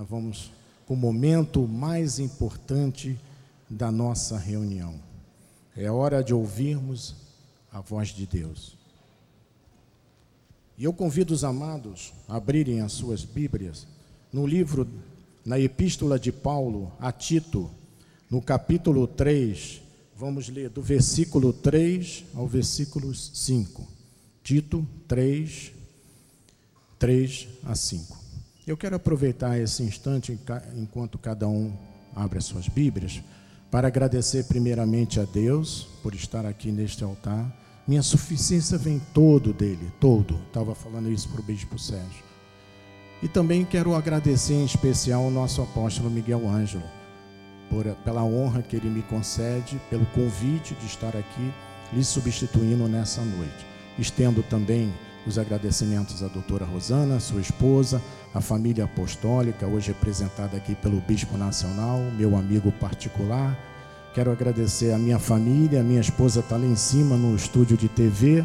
nós vamos para o momento mais importante da nossa reunião. É hora de ouvirmos a voz de Deus. E eu convido os amados a abrirem as suas Bíblias no livro, na Epístola de Paulo a Tito, no capítulo 3, vamos ler do versículo 3 ao versículo 5. Tito 3, 3 a 5. Eu quero aproveitar esse instante, enquanto cada um abre as suas Bíblias, para agradecer primeiramente a Deus por estar aqui neste altar. Minha suficiência vem todo dele, todo. Estava falando isso para o Bispo Sérgio. E também quero agradecer em especial ao nosso apóstolo Miguel Ângelo, por, pela honra que ele me concede, pelo convite de estar aqui lhe substituindo nessa noite. Estendo também os agradecimentos à doutora Rosana, sua esposa, à família apostólica, hoje representada aqui pelo Bispo Nacional, meu amigo particular. Quero agradecer à minha família, a minha esposa está lá em cima no estúdio de TV,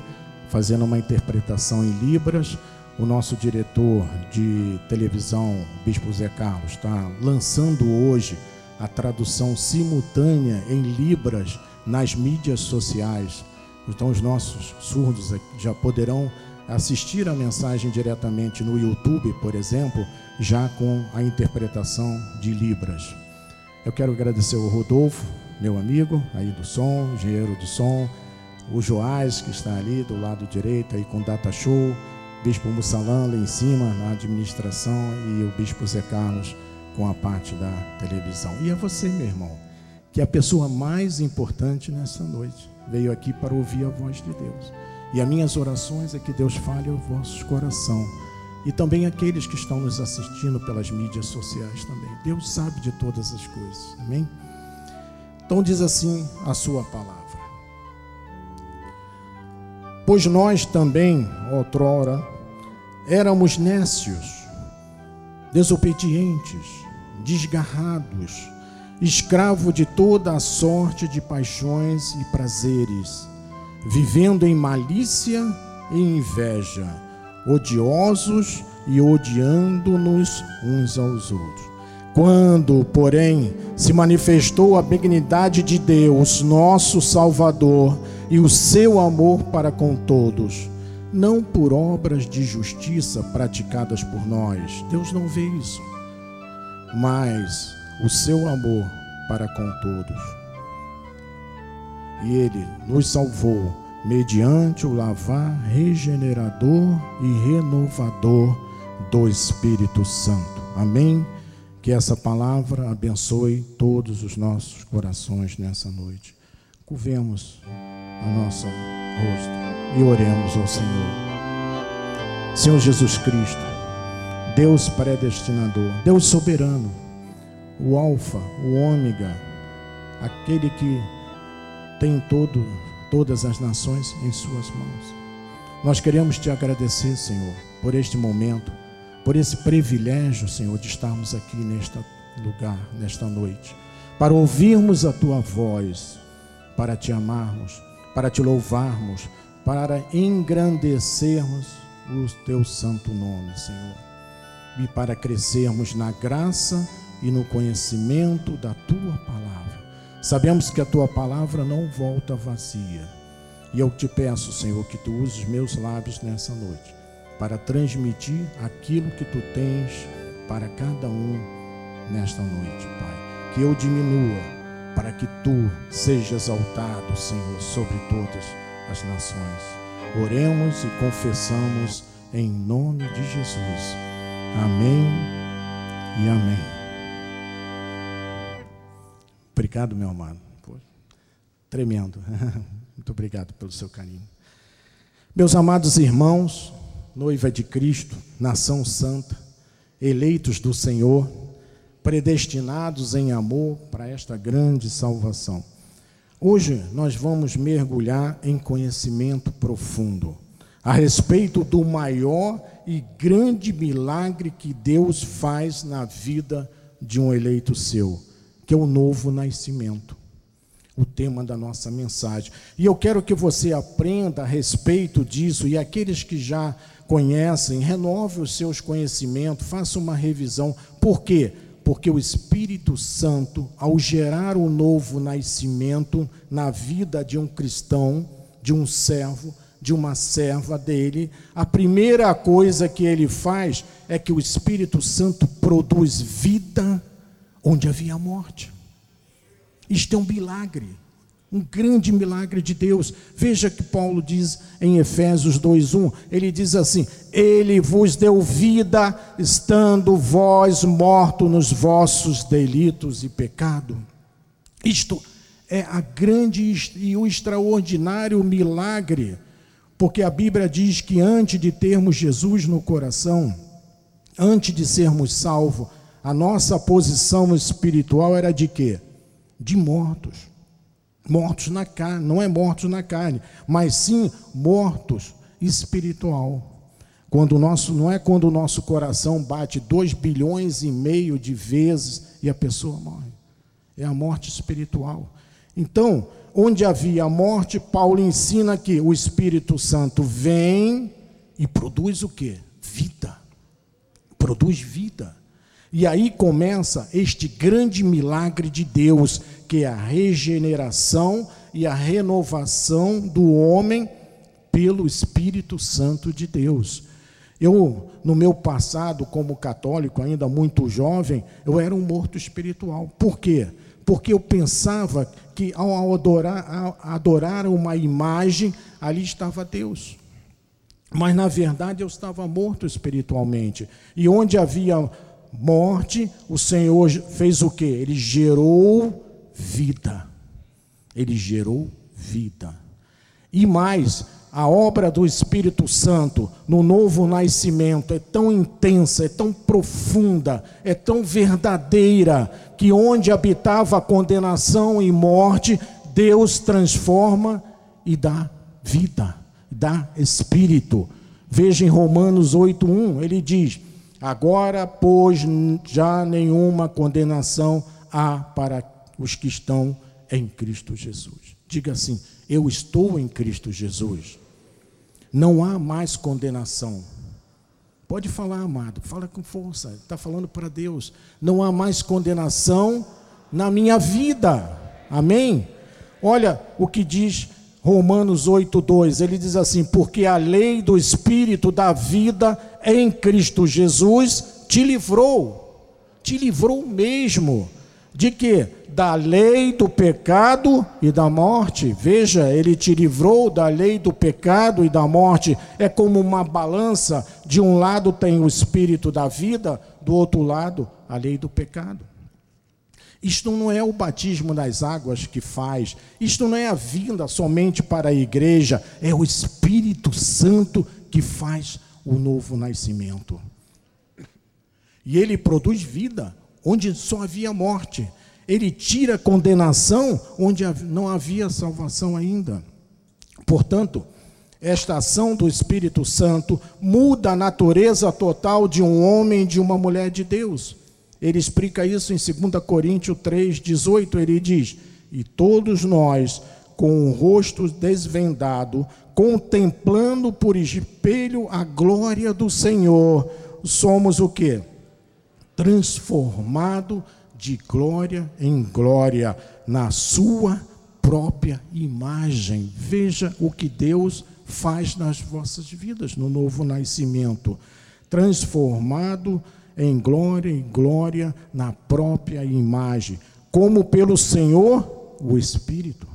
fazendo uma interpretação em Libras. O nosso diretor de televisão, Bispo Zé Carlos, está lançando hoje a tradução simultânea em Libras nas mídias sociais. Então, os nossos surdos já poderão assistir a mensagem diretamente no YouTube, por exemplo, já com a interpretação de Libras. Eu quero agradecer o Rodolfo, meu amigo, aí do som, engenheiro do som, o Joás, que está ali do lado direito, aí com Data Show, Bispo Mussalan lá em cima, na administração, e o Bispo Zé Carlos com a parte da televisão. E é você, meu irmão, que é a pessoa mais importante nessa noite. Veio aqui para ouvir a voz de Deus. E as minhas orações é que Deus fale ao vosso coração. E também aqueles que estão nos assistindo pelas mídias sociais também. Deus sabe de todas as coisas. Amém? Então diz assim a sua palavra. Pois nós também, outrora, éramos nécios, desobedientes, desgarrados, escravo de toda a sorte de paixões e prazeres vivendo em malícia e inveja, odiosos e odiando-nos uns aos outros. Quando, porém, se manifestou a benignidade de Deus, nosso Salvador, e o seu amor para com todos, não por obras de justiça praticadas por nós, Deus não vê isso, mas o seu amor para com todos e ele nos salvou mediante o lavar regenerador e renovador do Espírito Santo. Amém? Que essa palavra abençoe todos os nossos corações nessa noite. Curvemos a nossa rosto e oremos ao Senhor. Senhor Jesus Cristo, Deus predestinador, Deus soberano, o Alfa, o Ômega, aquele que tem todo, todas as nações em Suas mãos. Nós queremos te agradecer, Senhor, por este momento, por esse privilégio, Senhor, de estarmos aqui neste lugar, nesta noite, para ouvirmos a Tua voz, para te amarmos, para te louvarmos, para engrandecermos o Teu santo nome, Senhor, e para crescermos na graça e no conhecimento da Tua palavra Sabemos que a tua palavra não volta vazia. E eu te peço, Senhor, que tu uses meus lábios nessa noite para transmitir aquilo que tu tens para cada um nesta noite, Pai. Que eu diminua para que tu sejas exaltado, Senhor, sobre todas as nações. Oremos e confessamos em nome de Jesus. Amém e amém. Obrigado, meu amado. Pô, tremendo. Muito obrigado pelo seu carinho. Meus amados irmãos, noiva de Cristo, nação santa, eleitos do Senhor, predestinados em amor para esta grande salvação. Hoje nós vamos mergulhar em conhecimento profundo a respeito do maior e grande milagre que Deus faz na vida de um eleito seu que é o novo nascimento. O tema da nossa mensagem. E eu quero que você aprenda a respeito disso, e aqueles que já conhecem, renove os seus conhecimentos, faça uma revisão. Por quê? Porque o Espírito Santo, ao gerar o novo nascimento na vida de um cristão, de um servo, de uma serva dele, a primeira coisa que ele faz é que o Espírito Santo produz vida onde havia morte. Isto é um milagre, um grande milagre de Deus. Veja que Paulo diz em Efésios 2:1, ele diz assim: Ele vos deu vida estando vós mortos nos vossos delitos e pecado. Isto é a grande e o extraordinário milagre porque a Bíblia diz que antes de termos Jesus no coração, antes de sermos salvos, a nossa posição espiritual era de quê? De mortos. Mortos na carne, não é mortos na carne, mas sim mortos espiritual. Quando nosso, não é quando o nosso coração bate dois bilhões e meio de vezes e a pessoa morre. É a morte espiritual. Então, onde havia morte, Paulo ensina que o Espírito Santo vem e produz o que? Vida. Produz vida. E aí começa este grande milagre de Deus, que é a regeneração e a renovação do homem pelo Espírito Santo de Deus. Eu, no meu passado, como católico, ainda muito jovem, eu era um morto espiritual. Por quê? Porque eu pensava que ao adorar, ao adorar uma imagem, ali estava Deus. Mas na verdade eu estava morto espiritualmente. E onde havia morte, o Senhor fez o que? Ele gerou vida. Ele gerou vida. E mais, a obra do Espírito Santo no novo nascimento é tão intensa, é tão profunda, é tão verdadeira, que onde habitava condenação e morte, Deus transforma e dá vida, dá espírito. Veja em Romanos 8:1, ele diz: Agora, pois, já nenhuma condenação há para os que estão em Cristo Jesus. Diga assim: Eu estou em Cristo Jesus. Não há mais condenação. Pode falar, amado, fala com força. Está falando para Deus. Não há mais condenação na minha vida. Amém? Olha o que diz Romanos 8:2. Ele diz assim: "Porque a lei do espírito da vida em Cristo Jesus te livrou, te livrou mesmo de que da lei do pecado e da morte. Veja, ele te livrou da lei do pecado e da morte. É como uma balança, de um lado tem o espírito da vida, do outro lado a lei do pecado. Isto não é o batismo das águas que faz, isto não é a vinda somente para a igreja, é o Espírito Santo que faz o novo nascimento. E ele produz vida onde só havia morte ele tira condenação onde não havia salvação ainda. Portanto, esta ação do Espírito Santo muda a natureza total de um homem e de uma mulher de Deus. Ele explica isso em 2 Coríntios 3, 18. Ele diz: E todos nós, com o rosto desvendado, contemplando por espelho a glória do Senhor, somos o que? Transformado de glória em glória na sua própria imagem. Veja o que Deus faz nas vossas vidas no novo nascimento, transformado em glória em glória na própria imagem, como pelo Senhor o Espírito.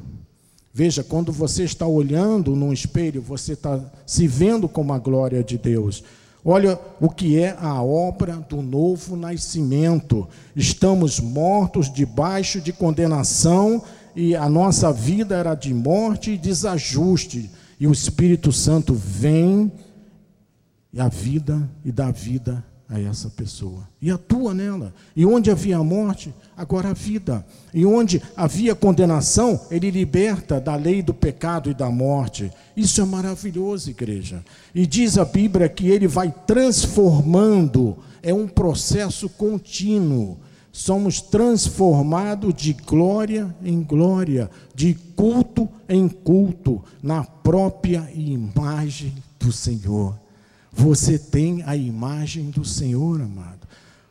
Veja, quando você está olhando num espelho, você está se vendo como a glória de Deus. Olha o que é a obra do novo nascimento. Estamos mortos debaixo de condenação e a nossa vida era de morte e desajuste. E o Espírito Santo vem e a vida e dá vida a essa pessoa e atua nela. E onde havia morte, agora a vida. E onde havia condenação, ele liberta da lei do pecado e da morte. Isso é maravilhoso, igreja. E diz a Bíblia que ele vai transformando, é um processo contínuo. Somos transformados de glória em glória, de culto em culto, na própria imagem do Senhor. Você tem a imagem do Senhor, amado.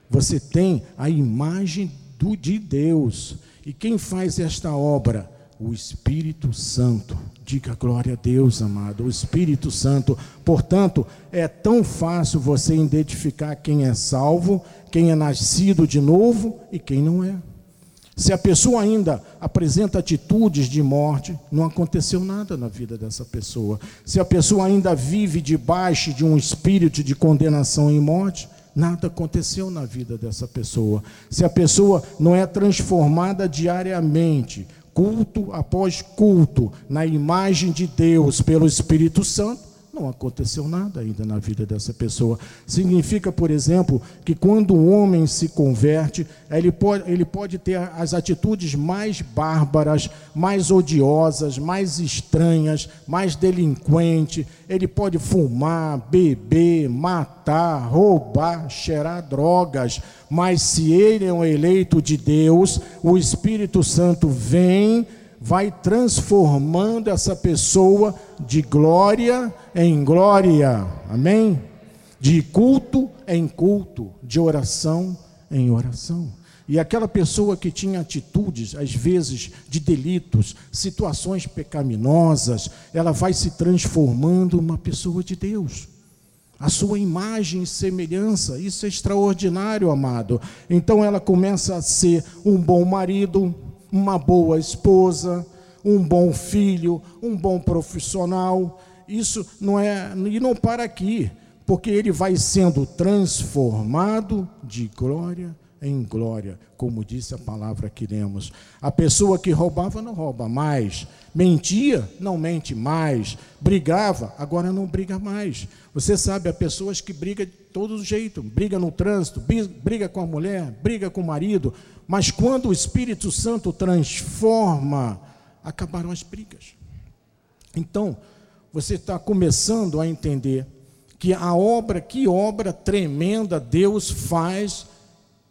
Você tem a imagem do, de Deus. E quem faz esta obra? O Espírito Santo. Diga glória a Deus, amado. O Espírito Santo. Portanto, é tão fácil você identificar quem é salvo, quem é nascido de novo e quem não é. Se a pessoa ainda apresenta atitudes de morte, não aconteceu nada na vida dessa pessoa. Se a pessoa ainda vive debaixo de um espírito de condenação e morte, nada aconteceu na vida dessa pessoa. Se a pessoa não é transformada diariamente, culto após culto, na imagem de Deus pelo Espírito Santo, não aconteceu nada ainda na vida dessa pessoa. Significa, por exemplo, que quando um homem se converte, ele pode, ele pode ter as atitudes mais bárbaras, mais odiosas, mais estranhas, mais delinquente. Ele pode fumar, beber, matar, roubar, cheirar drogas. Mas se ele é um eleito de Deus, o Espírito Santo vem vai transformando essa pessoa de glória em glória, amém? De culto em culto, de oração em oração. E aquela pessoa que tinha atitudes, às vezes, de delitos, situações pecaminosas, ela vai se transformando uma pessoa de Deus. A sua imagem e semelhança, isso é extraordinário, amado. Então ela começa a ser um bom marido, uma boa esposa, um bom filho, um bom profissional. Isso não é e não para aqui, porque ele vai sendo transformado de glória em glória, como disse a palavra que lemos. A pessoa que roubava não rouba mais, mentia não mente mais, brigava, agora não briga mais. Você sabe, há pessoas que brigam de todo jeito, briga no trânsito, briga com a mulher, briga com o marido, mas quando o Espírito Santo transforma, acabaram as brigas. Então, você está começando a entender que a obra, que obra tremenda Deus faz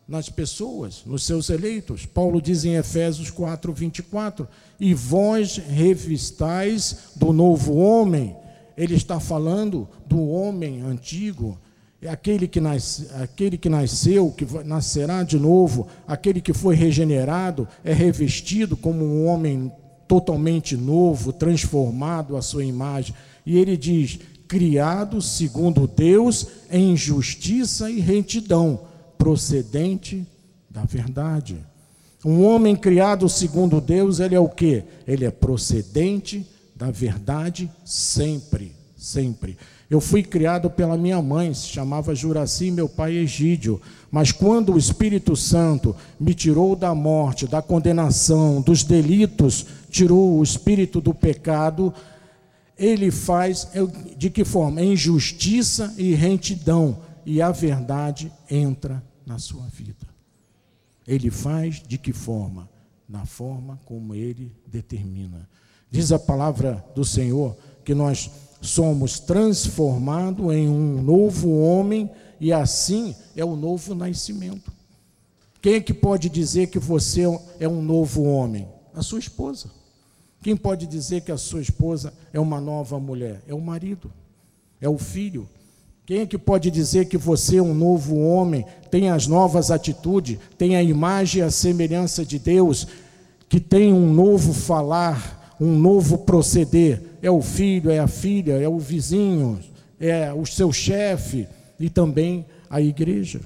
nas pessoas, nos seus eleitos. Paulo diz em Efésios 4, 24: E vós revistais do novo homem. Ele está falando do homem antigo, é aquele que, aquele que nasceu, que nascerá de novo, aquele que foi regenerado, é revestido como um homem totalmente novo, transformado à sua imagem. E ele diz: criado segundo Deus em justiça e retidão, procedente da verdade. Um homem criado segundo Deus, ele é o que? Ele é procedente da verdade sempre, sempre. Eu fui criado pela minha mãe, se chamava Juraci, meu pai Egídio. Mas quando o Espírito Santo me tirou da morte, da condenação, dos delitos, tirou o espírito do pecado, ele faz de que forma? Em justiça e retidão, e a verdade entra na sua vida. Ele faz de que forma? Na forma como ele determina. Diz a palavra do Senhor que nós somos transformados em um novo homem e assim é o novo nascimento. Quem é que pode dizer que você é um novo homem? A sua esposa. Quem pode dizer que a sua esposa é uma nova mulher? É o marido, é o filho. Quem é que pode dizer que você é um novo homem, tem as novas atitudes, tem a imagem e a semelhança de Deus, que tem um novo falar, um novo proceder. É o filho, é a filha, é o vizinho, é o seu chefe e também a igreja.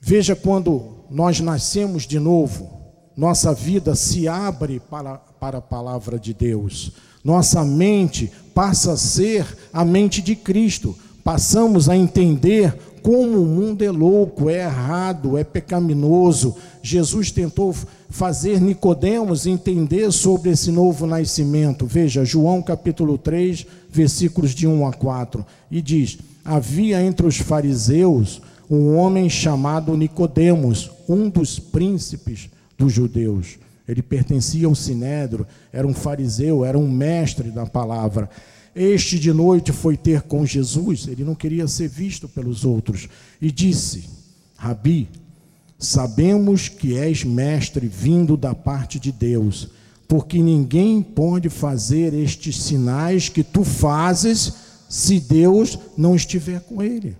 Veja quando nós nascemos de novo, nossa vida se abre para, para a palavra de Deus. Nossa mente passa a ser a mente de Cristo. Passamos a entender como o mundo é louco, é errado, é pecaminoso. Jesus tentou fazer Nicodemos entender sobre esse novo nascimento. Veja, João capítulo 3, versículos de 1 a 4, e diz: Havia entre os fariseus um homem chamado Nicodemos, um dos príncipes dos judeus. Ele pertencia ao sinédrio, era um fariseu, era um mestre da palavra. Este de noite foi ter com Jesus, ele não queria ser visto pelos outros, e disse: Rabi, sabemos que és mestre vindo da parte de Deus, porque ninguém pode fazer estes sinais que tu fazes se Deus não estiver com ele.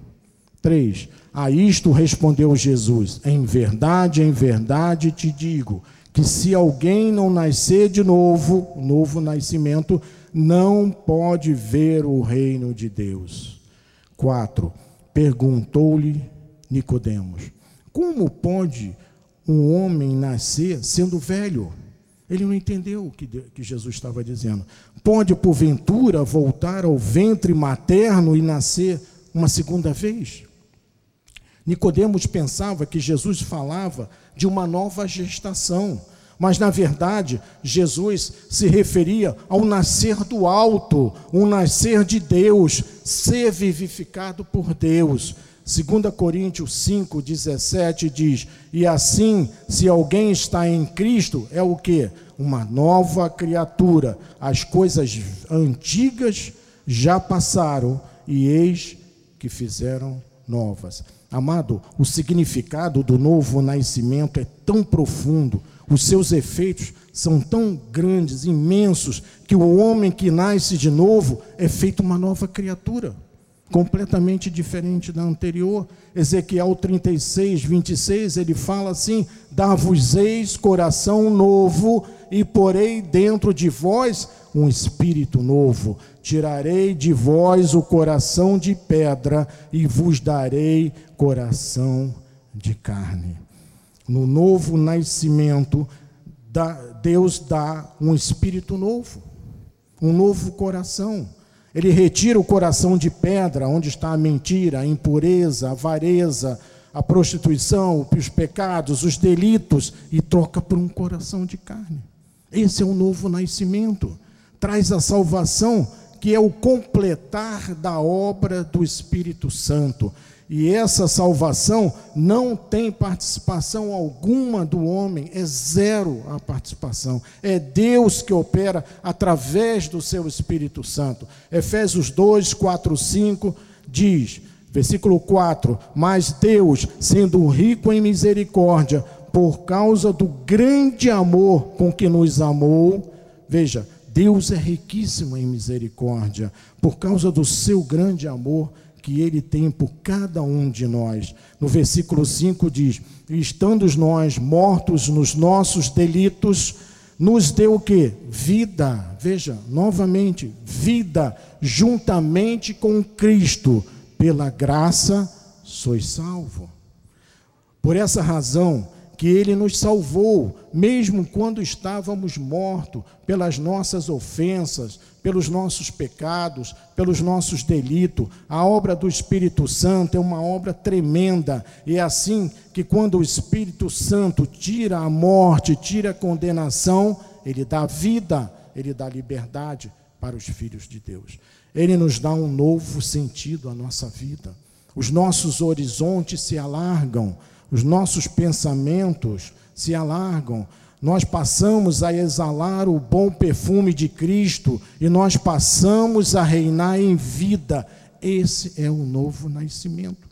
3. A isto respondeu Jesus: Em verdade, em verdade te digo, que se alguém não nascer de novo, novo nascimento, não pode ver o reino de Deus. 4. Perguntou-lhe Nicodemos: Como pode um homem nascer sendo velho? Ele não entendeu o que, que Jesus estava dizendo. Pode, porventura, voltar ao ventre materno e nascer uma segunda vez? Nicodemos pensava que Jesus falava de uma nova gestação, mas na verdade Jesus se referia ao nascer do alto, um nascer de Deus, ser vivificado por Deus. 2 Coríntios 5:17 diz: "E assim, se alguém está em Cristo, é o que? Uma nova criatura. As coisas antigas já passaram e eis que fizeram novas." Amado, o significado do novo nascimento é tão profundo, os seus efeitos são tão grandes, imensos, que o homem que nasce de novo é feito uma nova criatura, completamente diferente da anterior. Ezequiel 36, 26, ele fala assim: Dar-vos-eis coração novo, e porei dentro de vós um espírito novo. Tirarei de vós o coração de pedra e vos darei coração de carne. No novo nascimento, Deus dá um espírito novo, um novo coração. Ele retira o coração de pedra, onde está a mentira, a impureza, a avareza, a prostituição, os pecados, os delitos, e troca por um coração de carne. Esse é o novo nascimento traz a salvação, que é o completar da obra do Espírito Santo. E essa salvação não tem participação alguma do homem, é zero a participação. É Deus que opera através do seu Espírito Santo. Efésios 2, 4, 5 diz, versículo 4: Mas Deus, sendo rico em misericórdia, por causa do grande amor com que nos amou, veja, Deus é riquíssimo em misericórdia, por causa do seu grande amor que ele tem por cada um de nós. No versículo 5 diz: Estando nós mortos nos nossos delitos, nos deu o que? Vida. Veja, novamente, vida juntamente com Cristo. Pela graça sois salvo. Por essa razão, que Ele nos salvou, mesmo quando estávamos mortos pelas nossas ofensas, pelos nossos pecados, pelos nossos delitos. A obra do Espírito Santo é uma obra tremenda, e é assim que quando o Espírito Santo tira a morte, tira a condenação, ele dá vida, ele dá liberdade para os filhos de Deus. Ele nos dá um novo sentido à nossa vida. Os nossos horizontes se alargam os nossos pensamentos se alargam, nós passamos a exalar o bom perfume de Cristo e nós passamos a reinar em vida. Esse é o novo nascimento.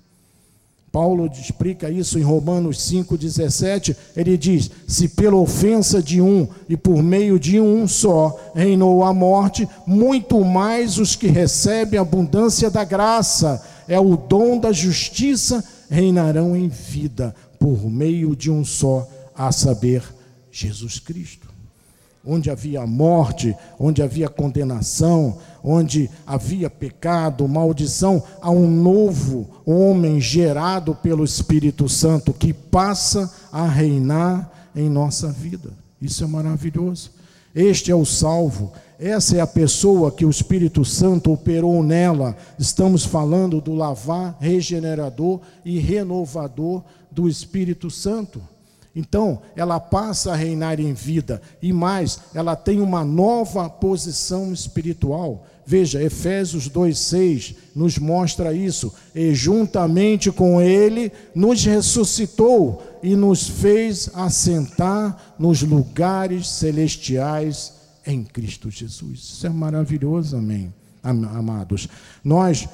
Paulo explica isso em Romanos 5,17. Ele diz: Se pela ofensa de um e por meio de um só reinou a morte, muito mais os que recebem a abundância da graça, é o dom da justiça reinarão em vida por meio de um só, a saber, Jesus Cristo. Onde havia morte, onde havia condenação, onde havia pecado, maldição, há um novo homem gerado pelo Espírito Santo que passa a reinar em nossa vida. Isso é maravilhoso. Este é o salvo, essa é a pessoa que o Espírito Santo operou nela. Estamos falando do lavar regenerador e renovador do Espírito Santo. Então, ela passa a reinar em vida e mais, ela tem uma nova posição espiritual. Veja, Efésios 2:6 nos mostra isso. E juntamente com ele nos ressuscitou e nos fez assentar nos lugares celestiais em Cristo Jesus. Isso é maravilhoso, amém, amados. Nós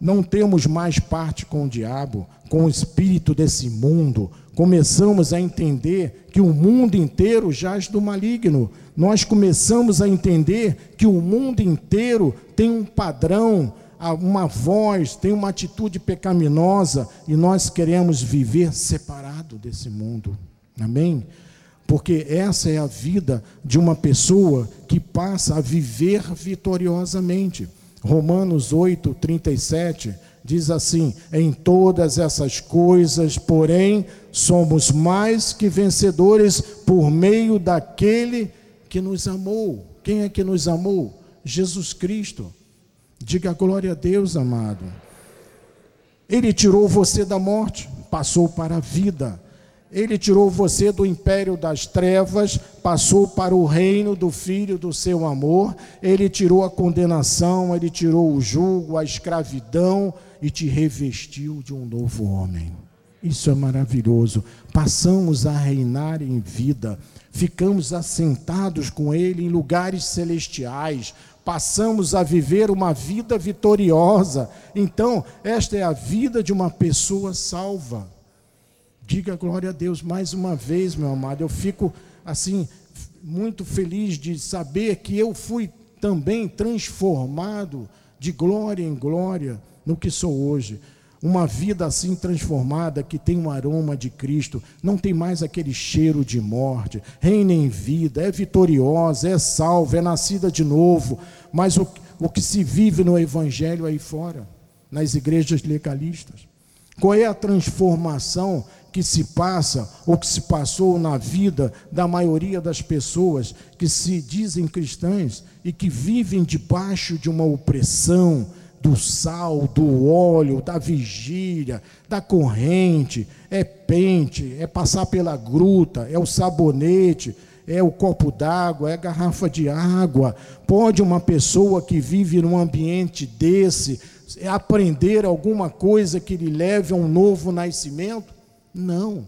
não temos mais parte com o diabo, com o espírito desse mundo. Começamos a entender que o mundo inteiro jaz do maligno. Nós começamos a entender que o mundo inteiro tem um padrão uma voz, tem uma atitude pecaminosa e nós queremos viver separado desse mundo. Amém? Porque essa é a vida de uma pessoa que passa a viver vitoriosamente. Romanos 8, 37 diz assim: Em todas essas coisas, porém, somos mais que vencedores por meio daquele que nos amou. Quem é que nos amou? Jesus Cristo. Diga glória a Deus, amado. Ele tirou você da morte, passou para a vida. Ele tirou você do império das trevas, passou para o reino do Filho do seu amor. Ele tirou a condenação, ele tirou o jugo, a escravidão e te revestiu de um novo homem. Isso é maravilhoso. Passamos a reinar em vida, ficamos assentados com Ele em lugares celestiais, passamos a viver uma vida vitoriosa. Então, esta é a vida de uma pessoa salva. Diga glória a Deus mais uma vez, meu amado. Eu fico assim muito feliz de saber que eu fui também transformado de glória em glória no que sou hoje. Uma vida assim transformada, que tem um aroma de Cristo, não tem mais aquele cheiro de morte, reina em vida, é vitoriosa, é salva, é nascida de novo. Mas o, o que se vive no Evangelho aí fora, nas igrejas legalistas? Qual é a transformação que se passa ou que se passou na vida da maioria das pessoas que se dizem cristãs e que vivem debaixo de uma opressão, do sal, do óleo, da vigília, da corrente, é pente, é passar pela gruta, é o sabonete, é o copo d'água, é a garrafa de água. Pode uma pessoa que vive num ambiente desse aprender alguma coisa que lhe leve a um novo nascimento? Não.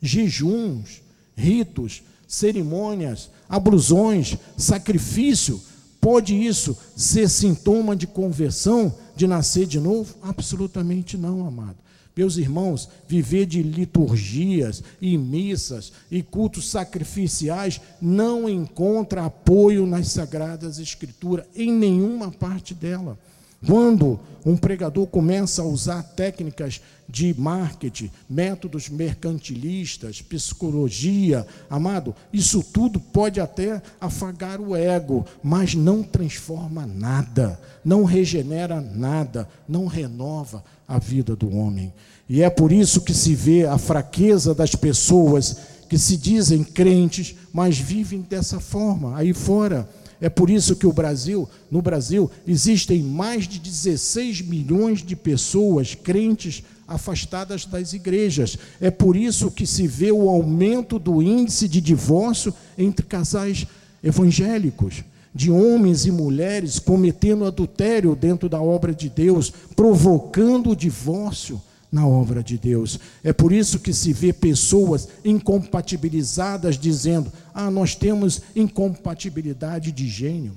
Jejuns, ritos, cerimônias, ablusões, sacrifício Pode isso ser sintoma de conversão, de nascer de novo? Absolutamente não, amado. Meus irmãos, viver de liturgias e missas e cultos sacrificiais não encontra apoio nas sagradas escrituras, em nenhuma parte dela. Quando um pregador começa a usar técnicas de marketing, métodos mercantilistas, psicologia, amado, isso tudo pode até afagar o ego, mas não transforma nada, não regenera nada, não renova a vida do homem. E é por isso que se vê a fraqueza das pessoas que se dizem crentes, mas vivem dessa forma aí fora é por isso que o Brasil, no Brasil, existem mais de 16 milhões de pessoas crentes afastadas das igrejas. É por isso que se vê o aumento do índice de divórcio entre casais evangélicos, de homens e mulheres cometendo adultério dentro da obra de Deus, provocando o divórcio na obra de Deus. É por isso que se vê pessoas incompatibilizadas dizendo: "Ah, nós temos incompatibilidade de gênio".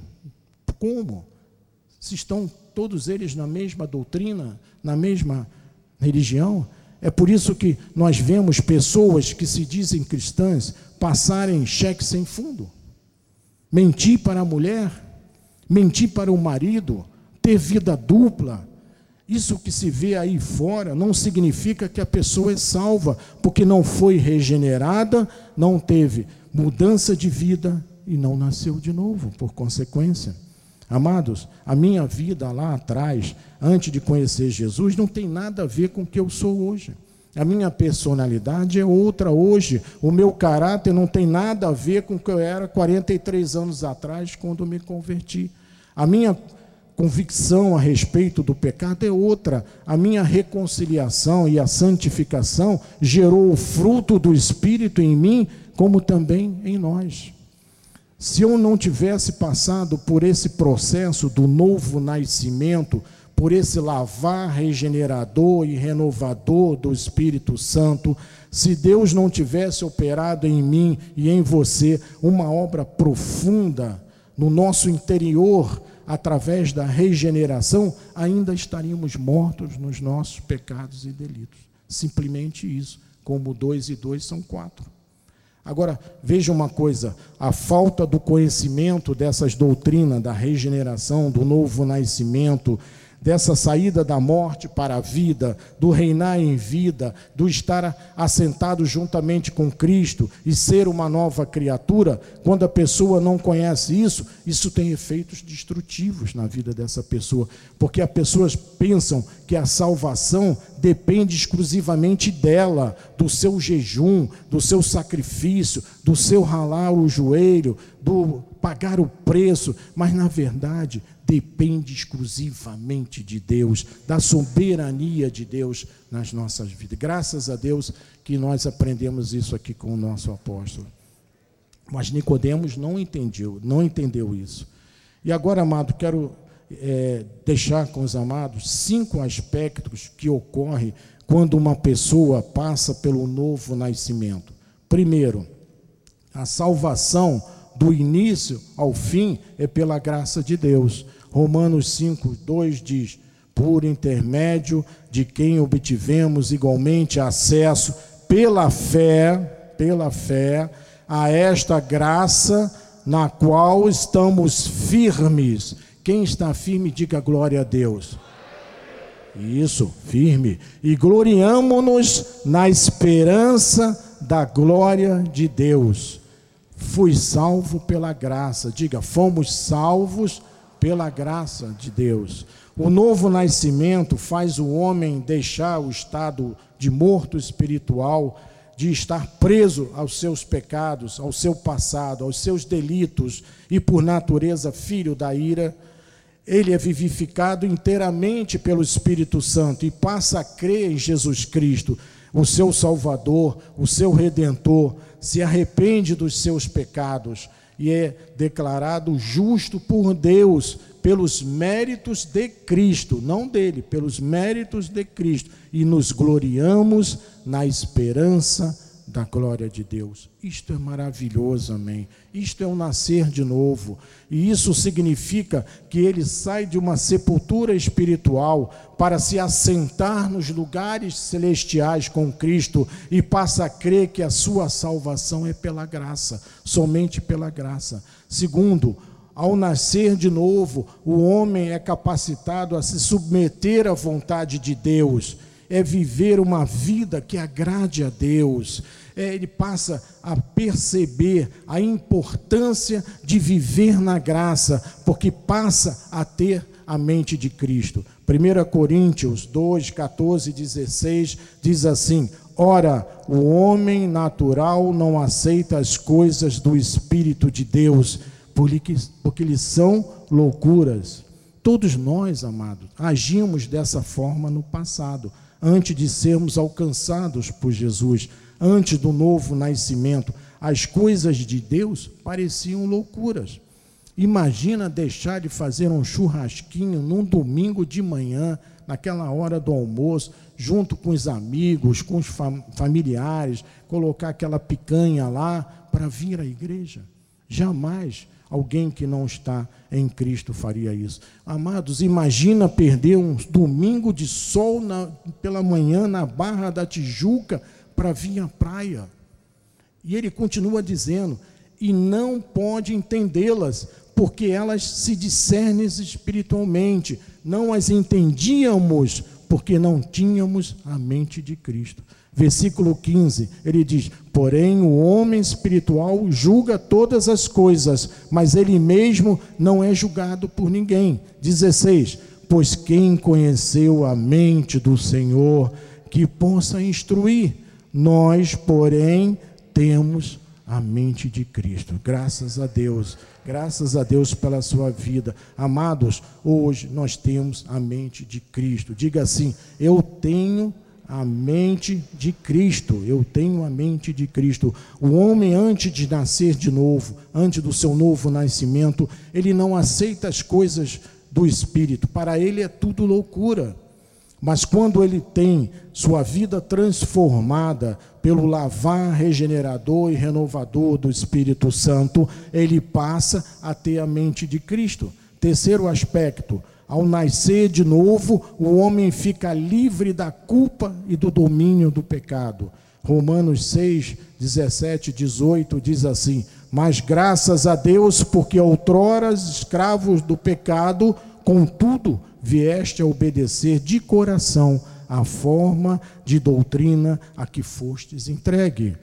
Como? Se estão todos eles na mesma doutrina, na mesma religião? É por isso que nós vemos pessoas que se dizem cristãs passarem cheque sem fundo. Mentir para a mulher, mentir para o marido, ter vida dupla, isso que se vê aí fora não significa que a pessoa é salva, porque não foi regenerada, não teve mudança de vida e não nasceu de novo, por consequência. Amados, a minha vida lá atrás, antes de conhecer Jesus, não tem nada a ver com o que eu sou hoje. A minha personalidade é outra hoje. O meu caráter não tem nada a ver com o que eu era 43 anos atrás, quando me converti. A minha convicção a respeito do pecado é outra. A minha reconciliação e a santificação gerou o fruto do Espírito em mim, como também em nós. Se eu não tivesse passado por esse processo do novo nascimento, por esse lavar regenerador e renovador do Espírito Santo, se Deus não tivesse operado em mim e em você uma obra profunda no nosso interior, através da regeneração, ainda estaríamos mortos nos nossos pecados e delitos. Simplesmente isso. Como dois e dois são quatro. Agora, veja uma coisa: a falta do conhecimento dessas doutrinas da regeneração, do novo nascimento, dessa saída da morte para a vida, do reinar em vida, do estar assentado juntamente com Cristo e ser uma nova criatura, quando a pessoa não conhece isso, isso tem efeitos destrutivos na vida dessa pessoa, porque as pessoas pensam que a salvação depende exclusivamente dela, do seu jejum, do seu sacrifício, do seu ralar o joelho, do pagar o preço, mas na verdade depende exclusivamente de Deus, da soberania de Deus nas nossas vidas. Graças a Deus que nós aprendemos isso aqui com o nosso apóstolo. Mas Nicodemos não entendeu, não entendeu isso. E agora, amado, quero é, deixar com os amados cinco aspectos que ocorrem quando uma pessoa passa pelo novo nascimento. Primeiro, a salvação do início ao fim é pela graça de Deus. Romanos 5, 2 diz: Por intermédio de quem obtivemos igualmente acesso pela fé, pela fé, a esta graça na qual estamos firmes. Quem está firme, diga glória a Deus. Isso, firme. E gloriamo-nos na esperança da glória de Deus. Fui salvo pela graça. Diga, fomos salvos pela graça de Deus. O novo nascimento faz o homem deixar o estado de morto espiritual, de estar preso aos seus pecados, ao seu passado, aos seus delitos e, por natureza, filho da ira. Ele é vivificado inteiramente pelo Espírito Santo e passa a crer em Jesus Cristo, o seu Salvador, o seu Redentor, se arrepende dos seus pecados e é declarado justo por Deus pelos méritos de Cristo, não dele, pelos méritos de Cristo, e nos gloriamos na esperança da glória de Deus. Isto é maravilhoso, amém. Isto é um nascer de novo. E isso significa que ele sai de uma sepultura espiritual para se assentar nos lugares celestiais com Cristo e passa a crer que a sua salvação é pela graça, somente pela graça. Segundo, ao nascer de novo, o homem é capacitado a se submeter à vontade de Deus, é viver uma vida que agrade a Deus ele passa a perceber a importância de viver na graça, porque passa a ter a mente de Cristo. 1 Coríntios 2, 14 16 diz assim: Ora, o homem natural não aceita as coisas do Espírito de Deus, porque, lhes são loucuras. Todos nós, amados, agimos dessa forma no passado, antes de sermos alcançados por Jesus antes do novo nascimento, as coisas de Deus pareciam loucuras. Imagina deixar de fazer um churrasquinho num domingo de manhã, naquela hora do almoço, junto com os amigos, com os familiares, colocar aquela picanha lá para vir à igreja. Jamais alguém que não está em Cristo faria isso. Amados, imagina perder um domingo de sol na, pela manhã na Barra da Tijuca para vir à praia. E ele continua dizendo: e não pode entendê-las, porque elas se discernem espiritualmente. Não as entendíamos, porque não tínhamos a mente de Cristo. Versículo 15, ele diz: Porém, o homem espiritual julga todas as coisas, mas ele mesmo não é julgado por ninguém. 16: Pois quem conheceu a mente do Senhor, que possa instruir, nós, porém, temos a mente de Cristo. Graças a Deus. Graças a Deus pela sua vida. Amados, hoje nós temos a mente de Cristo. Diga assim: Eu tenho a mente de Cristo. Eu tenho a mente de Cristo. O homem, antes de nascer de novo, antes do seu novo nascimento, ele não aceita as coisas do Espírito. Para ele é tudo loucura. Mas quando ele tem sua vida transformada pelo lavar regenerador e renovador do Espírito Santo, ele passa a ter a mente de Cristo. Terceiro aspecto, ao nascer de novo, o homem fica livre da culpa e do domínio do pecado. Romanos 6, 17, 18 diz assim: Mas graças a Deus, porque outrora escravos do pecado, contudo vieste a obedecer de coração a forma de doutrina a que fostes entregue.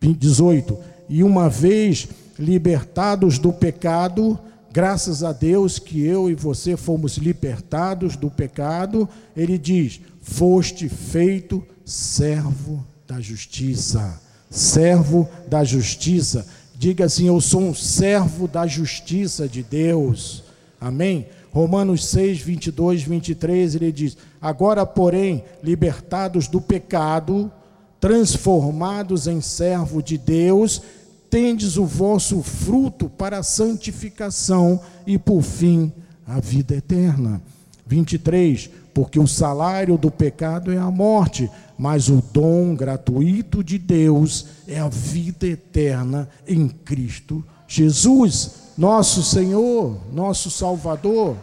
18. E uma vez libertados do pecado, graças a Deus que eu e você fomos libertados do pecado, ele diz: foste feito servo da justiça. Servo da justiça. Diga assim: Eu sou um servo da justiça de Deus. Amém? Romanos 6, 22, 23, ele diz: Agora, porém, libertados do pecado, transformados em servo de Deus, tendes o vosso fruto para a santificação e, por fim, a vida eterna. 23, porque o salário do pecado é a morte, mas o dom gratuito de Deus é a vida eterna em Cristo Jesus, nosso Senhor, nosso Salvador.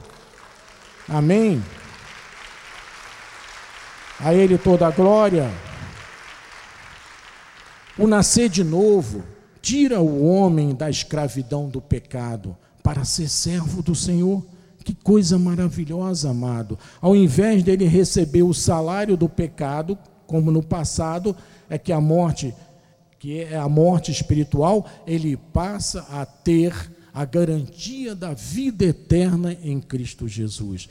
Amém. A Ele toda a glória. O nascer de novo tira o homem da escravidão do pecado para ser servo do Senhor. Que coisa maravilhosa, amado. Ao invés dele receber o salário do pecado, como no passado, é que a morte, que é a morte espiritual, ele passa a ter a garantia da vida eterna em Cristo Jesus.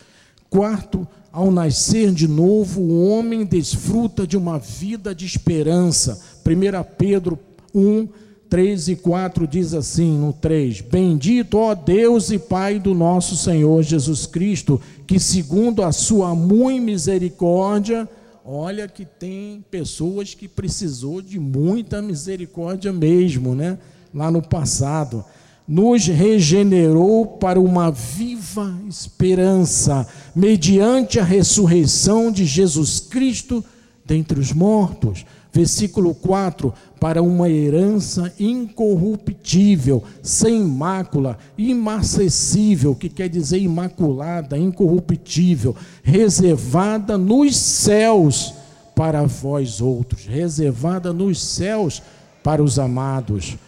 Quarto, ao nascer de novo, o homem desfruta de uma vida de esperança. 1 Pedro 1, 3 e 4 diz assim, no 3: Bendito, ó Deus e Pai do nosso Senhor Jesus Cristo, que segundo a sua muito misericórdia, olha que tem pessoas que precisou de muita misericórdia mesmo, né? Lá no passado, nos regenerou para uma viva esperança, mediante a ressurreição de Jesus Cristo dentre os mortos Versículo 4: Para uma herança incorruptível, sem mácula, imacessível, que quer dizer imaculada, incorruptível, reservada nos céus para vós outros, reservada nos céus para os amados.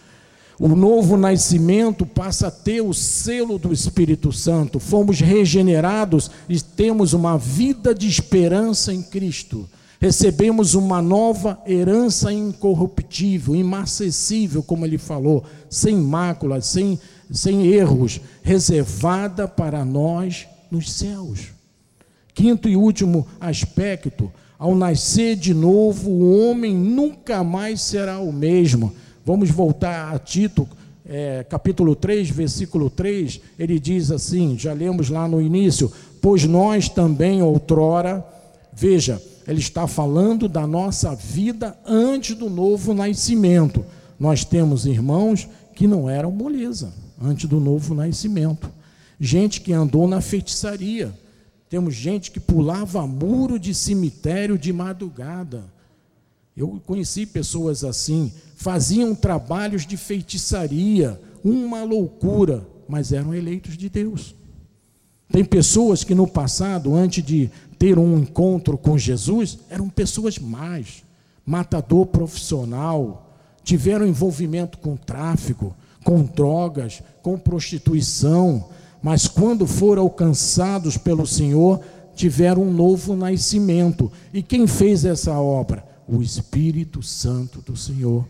O novo nascimento passa a ter o selo do Espírito Santo. Fomos regenerados e temos uma vida de esperança em Cristo recebemos uma nova herança incorruptível, imacessível, como ele falou, sem mácula, sem, sem erros, reservada para nós nos céus. Quinto e último aspecto, ao nascer de novo, o homem nunca mais será o mesmo. Vamos voltar a Tito, é, capítulo 3, versículo 3, ele diz assim: já lemos lá no início, pois nós também outrora, veja, ele está falando da nossa vida antes do novo nascimento. Nós temos irmãos que não eram moleza antes do novo nascimento. Gente que andou na feitiçaria. Temos gente que pulava muro de cemitério de madrugada. Eu conheci pessoas assim, faziam trabalhos de feitiçaria, uma loucura, mas eram eleitos de Deus. Tem pessoas que no passado, antes de ter um encontro com Jesus eram pessoas mais, matador profissional, tiveram envolvimento com tráfico, com drogas, com prostituição, mas quando foram alcançados pelo Senhor, tiveram um novo nascimento. E quem fez essa obra? O Espírito Santo do Senhor.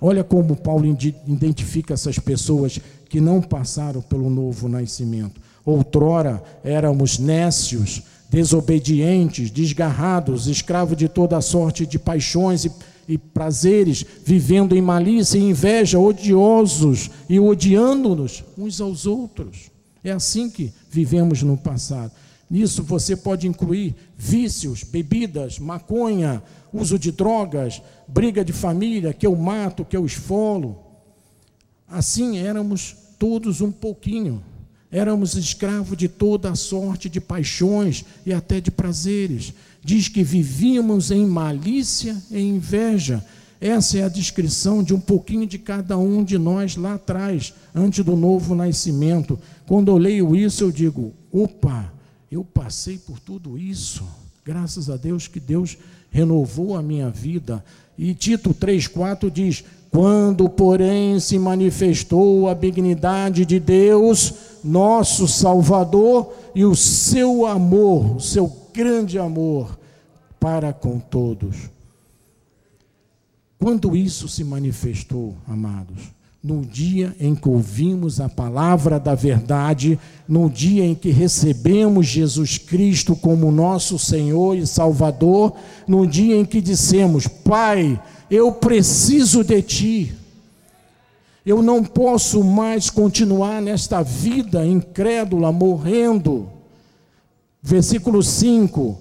Olha como Paulo identifica essas pessoas que não passaram pelo novo nascimento. Outrora éramos nécios, desobedientes, desgarrados, escravos de toda sorte de paixões e, e prazeres, vivendo em malícia e inveja, odiosos e odiando-nos uns aos outros. É assim que vivemos no passado. Nisso você pode incluir vícios, bebidas, maconha, uso de drogas, briga de família, que eu mato, que eu esfolo. Assim éramos todos um pouquinho. Éramos escravos de toda a sorte de paixões e até de prazeres. Diz que vivíamos em malícia e inveja. Essa é a descrição de um pouquinho de cada um de nós lá atrás, antes do novo nascimento. Quando eu leio isso, eu digo: opa, eu passei por tudo isso. Graças a Deus que Deus renovou a minha vida. E Tito 3,4 diz: Quando, porém, se manifestou a benignidade de Deus, nosso Salvador, e o seu amor, o seu grande amor para com todos. Quando isso se manifestou, amados? No dia em que ouvimos a palavra da verdade, no dia em que recebemos Jesus Cristo como nosso Senhor e Salvador, no dia em que dissemos: Pai, eu preciso de Ti. Eu não posso mais continuar nesta vida incrédula, morrendo. Versículo 5: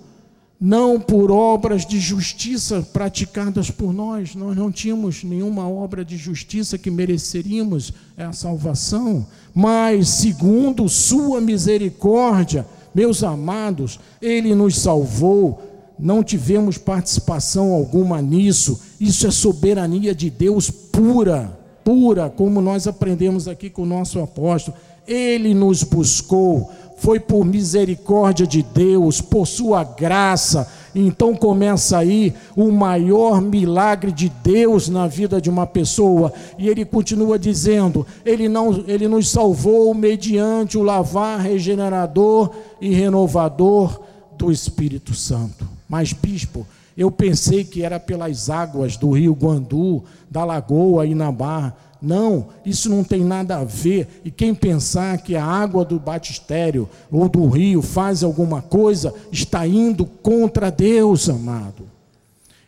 não por obras de justiça praticadas por nós. Nós não tínhamos nenhuma obra de justiça que mereceríamos a salvação, mas segundo Sua misericórdia, meus amados, Ele nos salvou. Não tivemos participação alguma nisso. Isso é soberania de Deus pura, pura, como nós aprendemos aqui com o nosso apóstolo. Ele nos buscou foi por misericórdia de Deus, por sua graça. Então começa aí o maior milagre de Deus na vida de uma pessoa. E ele continua dizendo: ele não ele nos salvou mediante o lavar regenerador e renovador do Espírito Santo. Mas bispo, eu pensei que era pelas águas do rio Guandu, da lagoa Inamar. Não, isso não tem nada a ver. E quem pensar que a água do batistério ou do rio faz alguma coisa, está indo contra Deus, amado.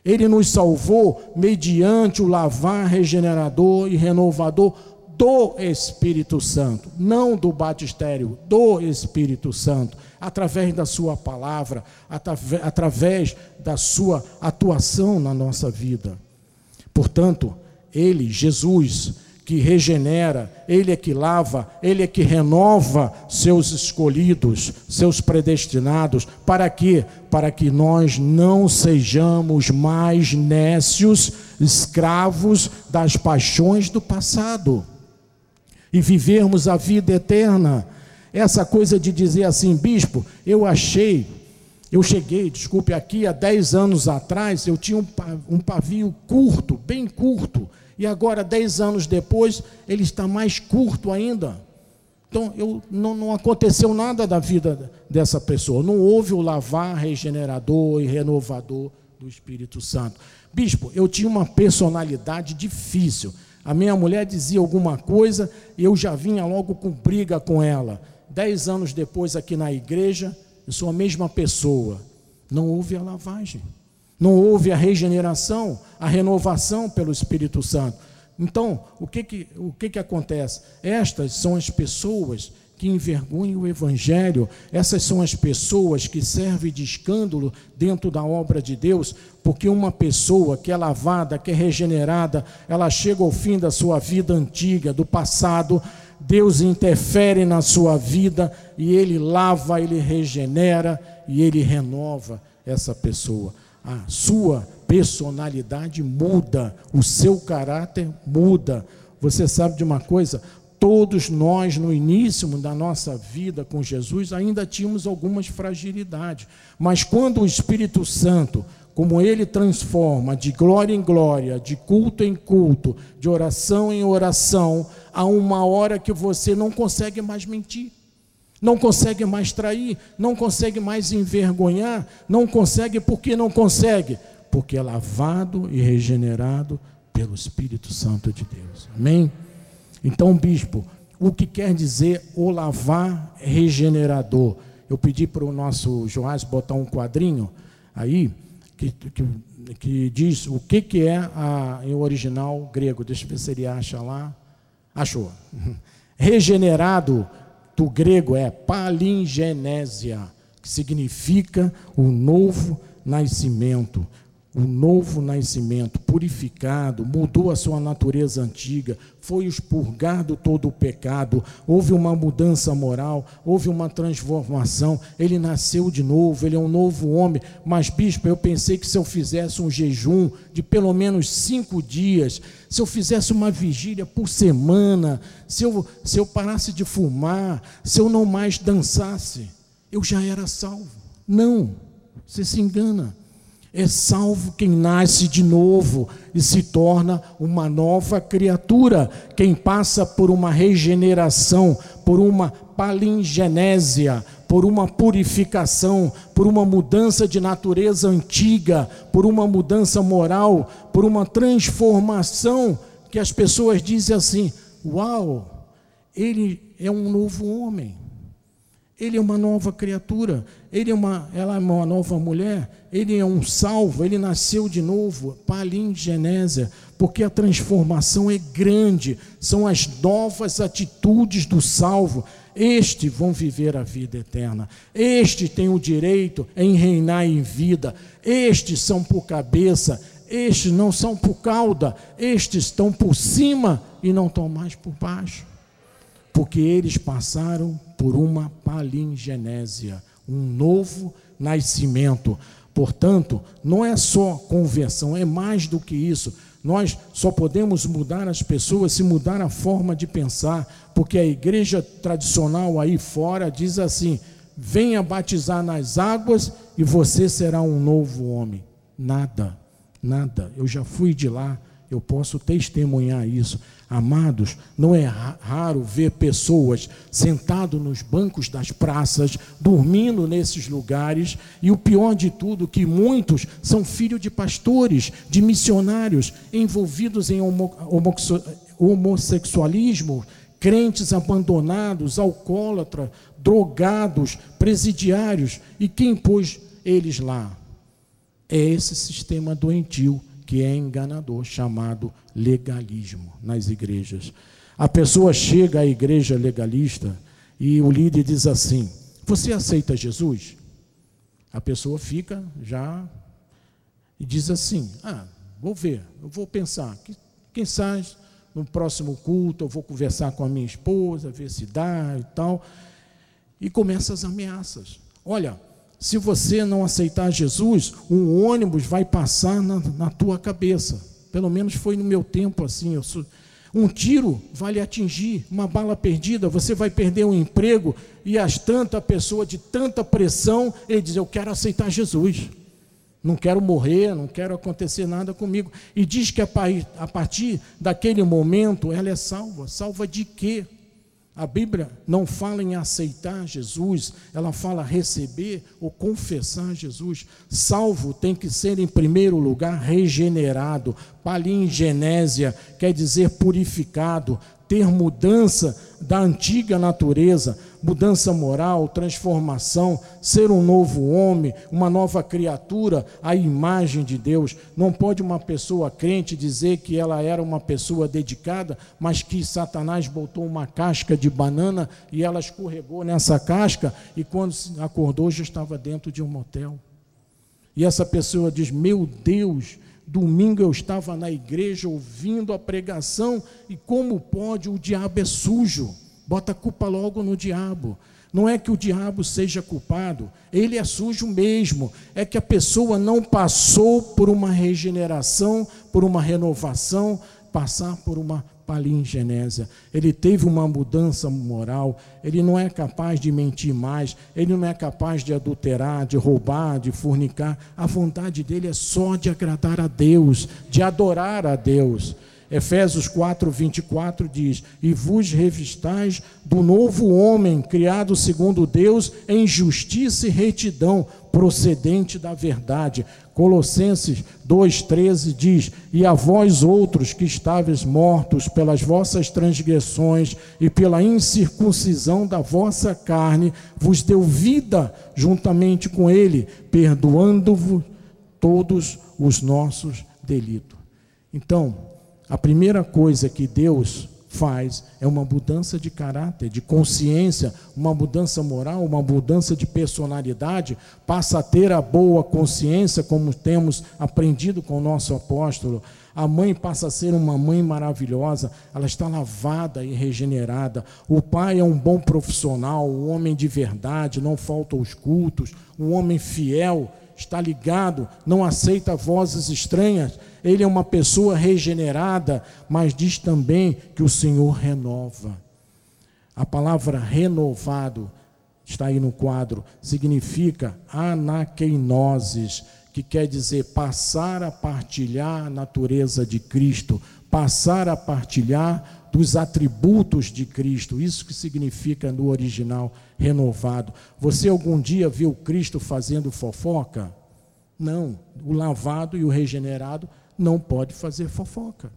Ele nos salvou mediante o lavar regenerador e renovador do Espírito Santo, não do batistério, do Espírito Santo, através da Sua palavra, através da Sua atuação na nossa vida. Portanto, Ele, Jesus, que regenera, Ele é que lava, Ele é que renova seus escolhidos, seus predestinados. Para quê? Para que nós não sejamos mais nécios, escravos das paixões do passado e vivermos a vida eterna. Essa coisa de dizer assim, bispo, eu achei, eu cheguei, desculpe, aqui há 10 anos atrás, eu tinha um pavio curto, bem curto e agora, dez anos depois, ele está mais curto ainda. Então, eu, não, não aconteceu nada da vida dessa pessoa. Não houve o lavar regenerador e renovador do Espírito Santo. Bispo, eu tinha uma personalidade difícil. A minha mulher dizia alguma coisa e eu já vinha logo com briga com ela. Dez anos depois, aqui na igreja, eu sou a mesma pessoa. Não houve a lavagem. Não houve a regeneração, a renovação pelo Espírito Santo. Então, o que que, o que, que acontece? Estas são as pessoas que envergonham o Evangelho, essas são as pessoas que servem de escândalo dentro da obra de Deus, porque uma pessoa que é lavada, que é regenerada, ela chega ao fim da sua vida antiga, do passado, Deus interfere na sua vida e Ele lava, Ele regenera e Ele renova essa pessoa a sua personalidade muda, o seu caráter muda. Você sabe de uma coisa? Todos nós, no início da nossa vida com Jesus, ainda tínhamos algumas fragilidades, mas quando o Espírito Santo, como ele transforma de glória em glória, de culto em culto, de oração em oração, há uma hora que você não consegue mais mentir não consegue mais trair, não consegue mais envergonhar, não consegue porque não consegue, porque é lavado e regenerado pelo Espírito Santo de Deus. Amém? Então, bispo, o que quer dizer o lavar regenerador? Eu pedi para o nosso Joás botar um quadrinho aí que, que, que diz o que, que é a, em original grego. Deixa eu ver se ele acha lá. Achou. Regenerado do grego é palingenésia, que significa o novo nascimento. O novo nascimento, purificado, mudou a sua natureza antiga, foi expurgado todo o pecado, houve uma mudança moral, houve uma transformação, ele nasceu de novo, ele é um novo homem. Mas, bispo, eu pensei que se eu fizesse um jejum de pelo menos cinco dias, se eu fizesse uma vigília por semana, se eu, se eu parasse de fumar, se eu não mais dançasse, eu já era salvo. Não, você se engana. É salvo quem nasce de novo e se torna uma nova criatura, quem passa por uma regeneração, por uma palingenésia, por uma purificação, por uma mudança de natureza antiga, por uma mudança moral, por uma transformação que as pessoas dizem assim: Uau, ele é um novo homem. Ele é uma nova criatura, ele é uma, ela é uma nova mulher, ele é um salvo, ele nasceu de novo, palingenésia, porque a transformação é grande, são as novas atitudes do salvo. Este vão viver a vida eterna. Este tem o direito em reinar em vida. Estes são por cabeça, estes não são por cauda, estes estão por cima e não estão mais por baixo porque eles passaram por uma palingenésia, um novo nascimento. Portanto, não é só conversão, é mais do que isso. Nós só podemos mudar as pessoas se mudar a forma de pensar, porque a igreja tradicional aí fora diz assim: venha batizar nas águas e você será um novo homem. Nada, nada. Eu já fui de lá, eu posso testemunhar isso. Amados, não é raro ver pessoas sentadas nos bancos das praças, dormindo nesses lugares, e o pior de tudo, que muitos são filhos de pastores, de missionários, envolvidos em homossexualismo, crentes abandonados, alcoólatras, drogados, presidiários, e quem pôs eles lá? É esse sistema doentio que é enganador, chamado legalismo nas igrejas. A pessoa chega à igreja legalista e o líder diz assim: Você aceita Jesus? A pessoa fica já e diz assim: Ah, vou ver, eu vou pensar. Quem sabe no próximo culto eu vou conversar com a minha esposa, ver se dá e tal. E começa as ameaças. Olha, se você não aceitar Jesus, um ônibus vai passar na, na tua cabeça. Pelo menos foi no meu tempo assim. Sou, um tiro vai lhe atingir, uma bala perdida, você vai perder um emprego, e as tanta pessoa de tanta pressão, ele diz: Eu quero aceitar Jesus. Não quero morrer, não quero acontecer nada comigo. E diz que a partir daquele momento ela é salva. Salva de quê? A Bíblia não fala em aceitar Jesus, ela fala receber ou confessar Jesus. Salvo tem que ser, em primeiro lugar, regenerado. Palingenésia quer dizer purificado, ter mudança da antiga natureza, mudança moral, transformação, ser um novo homem, uma nova criatura, a imagem de Deus. Não pode uma pessoa crente dizer que ela era uma pessoa dedicada, mas que Satanás botou uma casca de banana e ela escorregou nessa casca e quando acordou já estava dentro de um motel. E essa pessoa diz: Meu Deus, Domingo eu estava na igreja ouvindo a pregação e como pode? O diabo é sujo. Bota a culpa logo no diabo. Não é que o diabo seja culpado, ele é sujo mesmo. É que a pessoa não passou por uma regeneração, por uma renovação, passar por uma palingenésia. Ele teve uma mudança moral, ele não é capaz de mentir mais, ele não é capaz de adulterar, de roubar, de fornicar. A vontade dele é só de agradar a Deus, de adorar a Deus. Efésios 4, 24 diz: E vos revistais do novo homem, criado segundo Deus, em justiça e retidão, procedente da verdade. Colossenses 2,13 diz: E a vós outros que estáveis mortos pelas vossas transgressões e pela incircuncisão da vossa carne, vos deu vida juntamente com Ele, perdoando-vos todos os nossos delitos. Então, a primeira coisa que Deus faz é uma mudança de caráter, de consciência, uma mudança moral, uma mudança de personalidade, passa a ter a boa consciência, como temos aprendido com o nosso apóstolo. A mãe passa a ser uma mãe maravilhosa, ela está lavada e regenerada. O pai é um bom profissional, um homem de verdade, não falta aos cultos, um homem fiel está ligado, não aceita vozes estranhas, ele é uma pessoa regenerada, mas diz também que o Senhor renova. A palavra renovado está aí no quadro, significa anaqueinoses, que quer dizer passar a partilhar a natureza de Cristo, passar a partilhar dos atributos de Cristo. Isso que significa no original renovado. Você algum dia viu Cristo fazendo fofoca? Não, o lavado e o regenerado não pode fazer fofoca.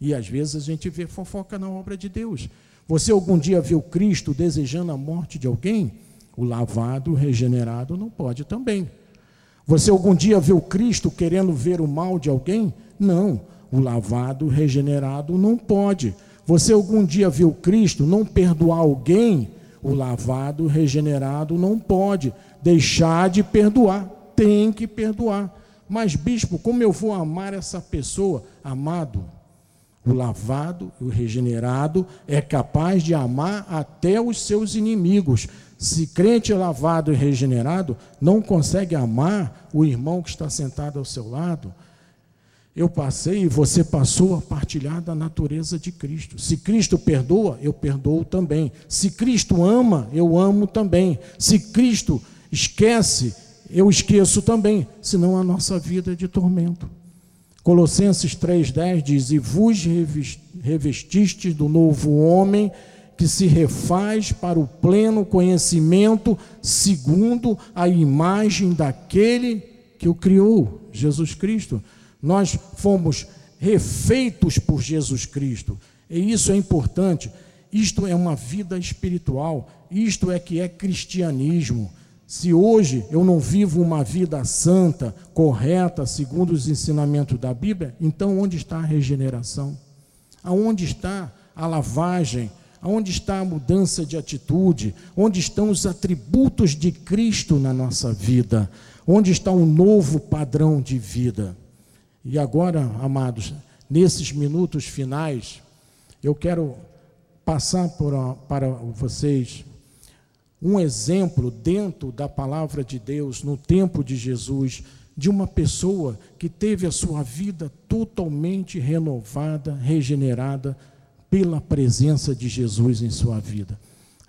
E às vezes a gente vê fofoca na obra de Deus. Você algum dia viu Cristo desejando a morte de alguém? O lavado, o regenerado não pode também. Você algum dia viu Cristo querendo ver o mal de alguém? Não. O lavado, o regenerado não pode. Você algum dia viu Cristo não perdoar alguém? O lavado, regenerado não pode. Deixar de perdoar. Tem que perdoar. Mas, bispo, como eu vou amar essa pessoa? Amado, o lavado, o regenerado, é capaz de amar até os seus inimigos. Se crente lavado e regenerado não consegue amar o irmão que está sentado ao seu lado, eu passei e você passou a partilhar da natureza de Cristo. Se Cristo perdoa, eu perdoo também. Se Cristo ama, eu amo também. Se Cristo esquece, eu esqueço também. Senão a nossa vida é de tormento. Colossenses 3,10 diz: E vos revestistes do novo homem que se refaz para o pleno conhecimento, segundo a imagem daquele que o criou, Jesus Cristo. Nós fomos refeitos por Jesus Cristo, e isso é importante. Isto é uma vida espiritual, isto é que é cristianismo. Se hoje eu não vivo uma vida santa, correta, segundo os ensinamentos da Bíblia, então onde está a regeneração? Aonde está a lavagem? Onde está a mudança de atitude? Onde estão os atributos de Cristo na nossa vida? Onde está um novo padrão de vida? E agora, amados, nesses minutos finais, eu quero passar por, para vocês um exemplo dentro da palavra de Deus, no tempo de Jesus, de uma pessoa que teve a sua vida totalmente renovada, regenerada pela presença de Jesus em sua vida.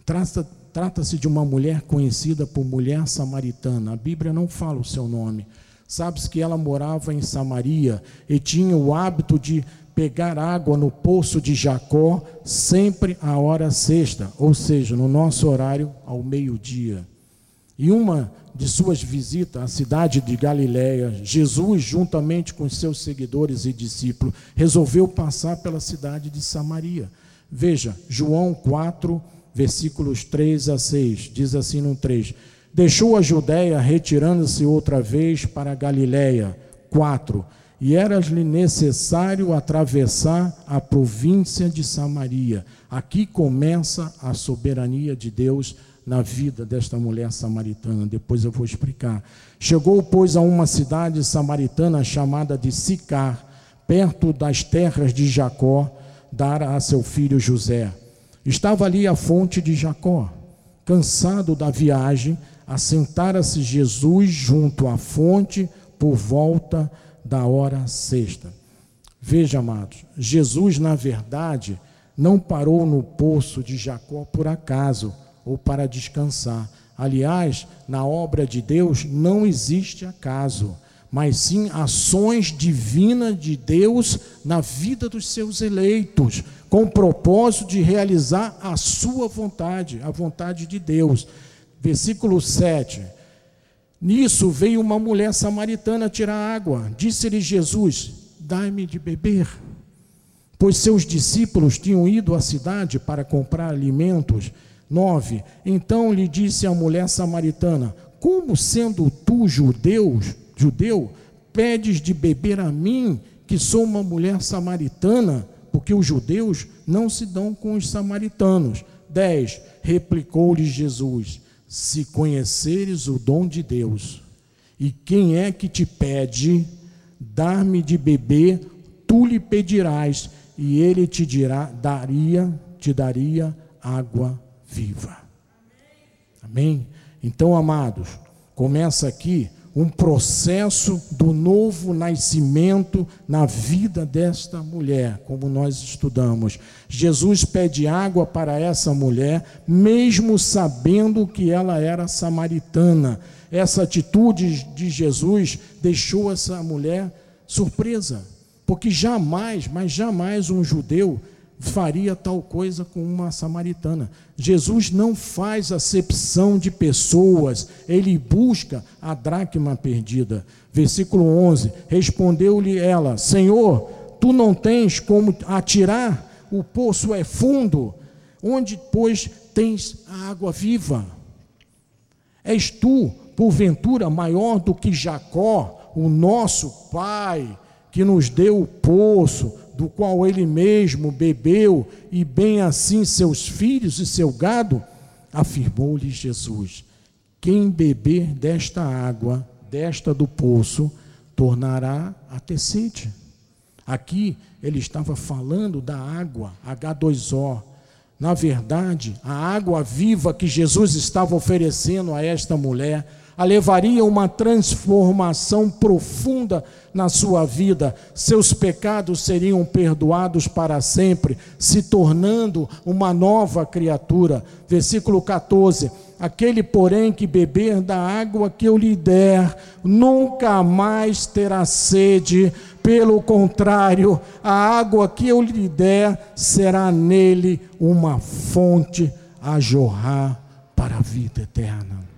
Trata-se trata de uma mulher conhecida por mulher samaritana. A Bíblia não fala o seu nome. Sabes que ela morava em Samaria e tinha o hábito de pegar água no poço de Jacó sempre à hora sexta, ou seja, no nosso horário ao meio-dia. E uma de suas visitas à cidade de Galiléia, Jesus, juntamente com seus seguidores e discípulos, resolveu passar pela cidade de Samaria. Veja, João 4, versículos 3 a 6, diz assim no 3: Deixou a Judéia, retirando-se outra vez para a Galiléia. 4. E era-lhe necessário atravessar a província de Samaria. Aqui começa a soberania de Deus na vida desta mulher samaritana. Depois eu vou explicar. Chegou, pois, a uma cidade samaritana chamada de Sicar, perto das terras de Jacó, dara a seu filho José. Estava ali a fonte de Jacó. Cansado da viagem, assentara-se Jesus junto à fonte por volta da hora sexta. Veja, amados, Jesus, na verdade, não parou no poço de Jacó por acaso ou para descansar. Aliás, na obra de Deus não existe acaso, mas sim ações divinas de Deus na vida dos seus eleitos, com o propósito de realizar a sua vontade, a vontade de Deus. Versículo 7. Nisso veio uma mulher samaritana tirar água. Disse-lhe Jesus: Dai-me de beber. Pois seus discípulos tinham ido à cidade para comprar alimentos 9. Então lhe disse a mulher samaritana: Como sendo tu judeu, judeu, pedes de beber a mim, que sou uma mulher samaritana? Porque os judeus não se dão com os samaritanos. 10. Replicou-lhe Jesus: Se conheceres o dom de Deus, e quem é que te pede dar-me de beber, tu lhe pedirás, e ele te dirá, daria, te daria água viva. Amém? Então, amados, começa aqui um processo do novo nascimento na vida desta mulher, como nós estudamos. Jesus pede água para essa mulher, mesmo sabendo que ela era samaritana. essa atitude de Jesus deixou essa mulher surpresa, porque jamais, mas jamais um judeu faria tal coisa com uma samaritana. Jesus não faz acepção de pessoas, ele busca a dracma perdida. Versículo 11: Respondeu-lhe ela: Senhor, tu não tens como atirar, o poço é fundo, onde, pois, tens a água viva? És tu, porventura, maior do que Jacó, o nosso pai, que nos deu o poço do qual ele mesmo bebeu, e bem assim seus filhos e seu gado, afirmou-lhe Jesus: Quem beber desta água, desta do poço, tornará a ter sede. Aqui ele estava falando da água, H2O. Na verdade, a água viva que Jesus estava oferecendo a esta mulher a levaria uma transformação profunda na sua vida. Seus pecados seriam perdoados para sempre, se tornando uma nova criatura. Versículo 14. Aquele, porém, que beber da água que eu lhe der, nunca mais terá sede. Pelo contrário, a água que eu lhe der será nele uma fonte a jorrar para a vida eterna.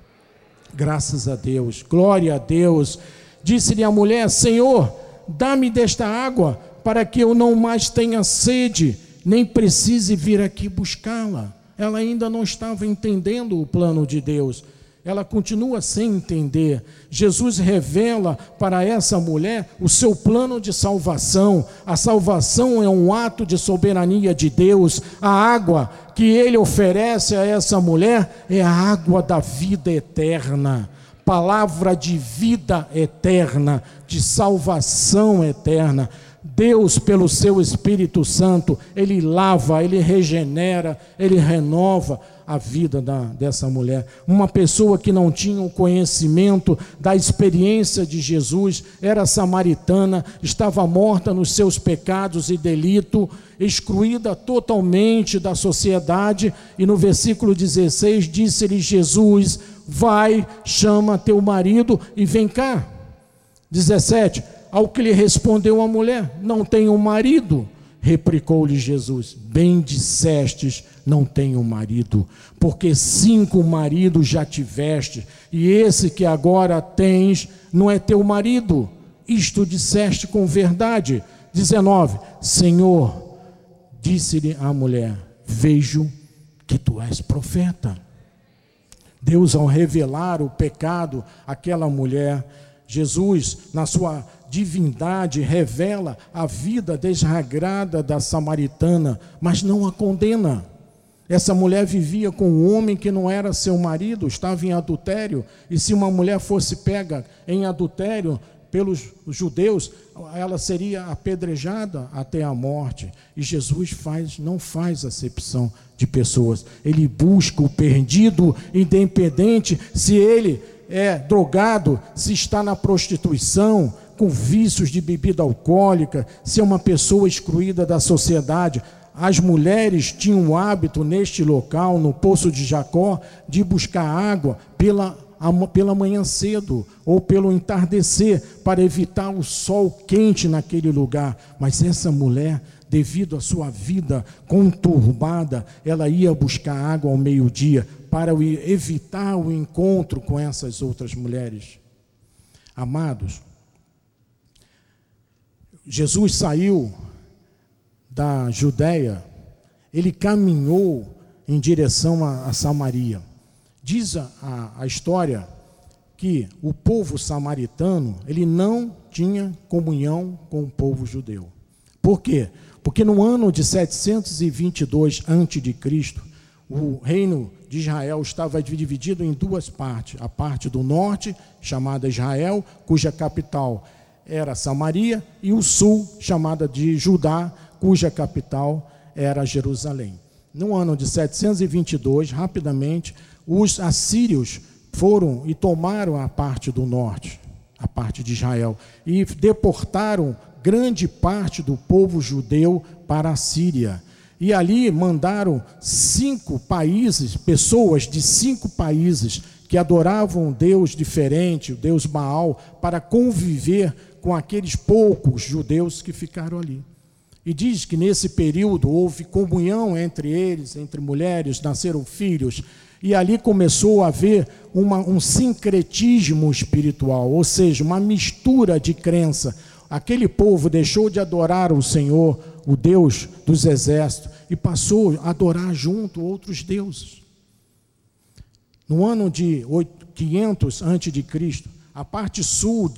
Graças a Deus, glória a Deus. Disse-lhe a mulher: Senhor, dá-me desta água, para que eu não mais tenha sede, nem precise vir aqui buscá-la. Ela ainda não estava entendendo o plano de Deus ela continua sem entender. Jesus revela para essa mulher o seu plano de salvação. A salvação é um ato de soberania de Deus. A água que ele oferece a essa mulher é a água da vida eterna. Palavra de vida eterna, de salvação eterna. Deus, pelo seu Espírito Santo, ele lava, ele regenera, ele renova a vida da, dessa mulher. Uma pessoa que não tinha o conhecimento da experiência de Jesus, era samaritana, estava morta nos seus pecados e delito, excluída totalmente da sociedade, e no versículo 16 disse-lhe Jesus: Vai, chama teu marido e vem cá. 17. Ao que lhe respondeu a mulher: Não tenho marido. Replicou-lhe Jesus: Bem dissestes, não tenho marido, porque cinco maridos já tiveste, e esse que agora tens não é teu marido. Isto disseste com verdade. 19: Senhor, disse-lhe a mulher: Vejo que tu és profeta. Deus, ao revelar o pecado àquela mulher, Jesus, na sua divindade revela a vida desregrada da samaritana, mas não a condena. Essa mulher vivia com um homem que não era seu marido, estava em adultério, e se uma mulher fosse pega em adultério pelos judeus, ela seria apedrejada até a morte. E Jesus faz, não faz acepção de pessoas. Ele busca o perdido, independente se ele é drogado, se está na prostituição, com vícios de bebida alcoólica, ser uma pessoa excluída da sociedade. As mulheres tinham o hábito neste local, no poço de Jacó, de buscar água pela, pela manhã cedo ou pelo entardecer, para evitar o sol quente naquele lugar. Mas essa mulher, devido à sua vida conturbada, ela ia buscar água ao meio-dia para evitar o encontro com essas outras mulheres. Amados, Jesus saiu da Judéia, ele caminhou em direção a, a Samaria. Diz a, a história que o povo samaritano, ele não tinha comunhão com o povo judeu. Por quê? Porque no ano de 722 a.C., o reino de Israel estava dividido em duas partes: a parte do norte, chamada Israel, cuja capital era Samaria, e o sul, chamada de Judá, cuja capital era Jerusalém. No ano de 722, rapidamente, os assírios foram e tomaram a parte do norte, a parte de Israel, e deportaram grande parte do povo judeu para a Síria. E ali mandaram cinco países, pessoas de cinco países, que adoravam um Deus diferente, o Deus Baal, para conviver com aqueles poucos judeus que ficaram ali. E diz que nesse período houve comunhão entre eles, entre mulheres, nasceram filhos, e ali começou a haver uma, um sincretismo espiritual, ou seja, uma mistura de crença. Aquele povo deixou de adorar o Senhor, o Deus dos exércitos, e passou a adorar junto outros deuses. No ano de 500 a.C., a parte sul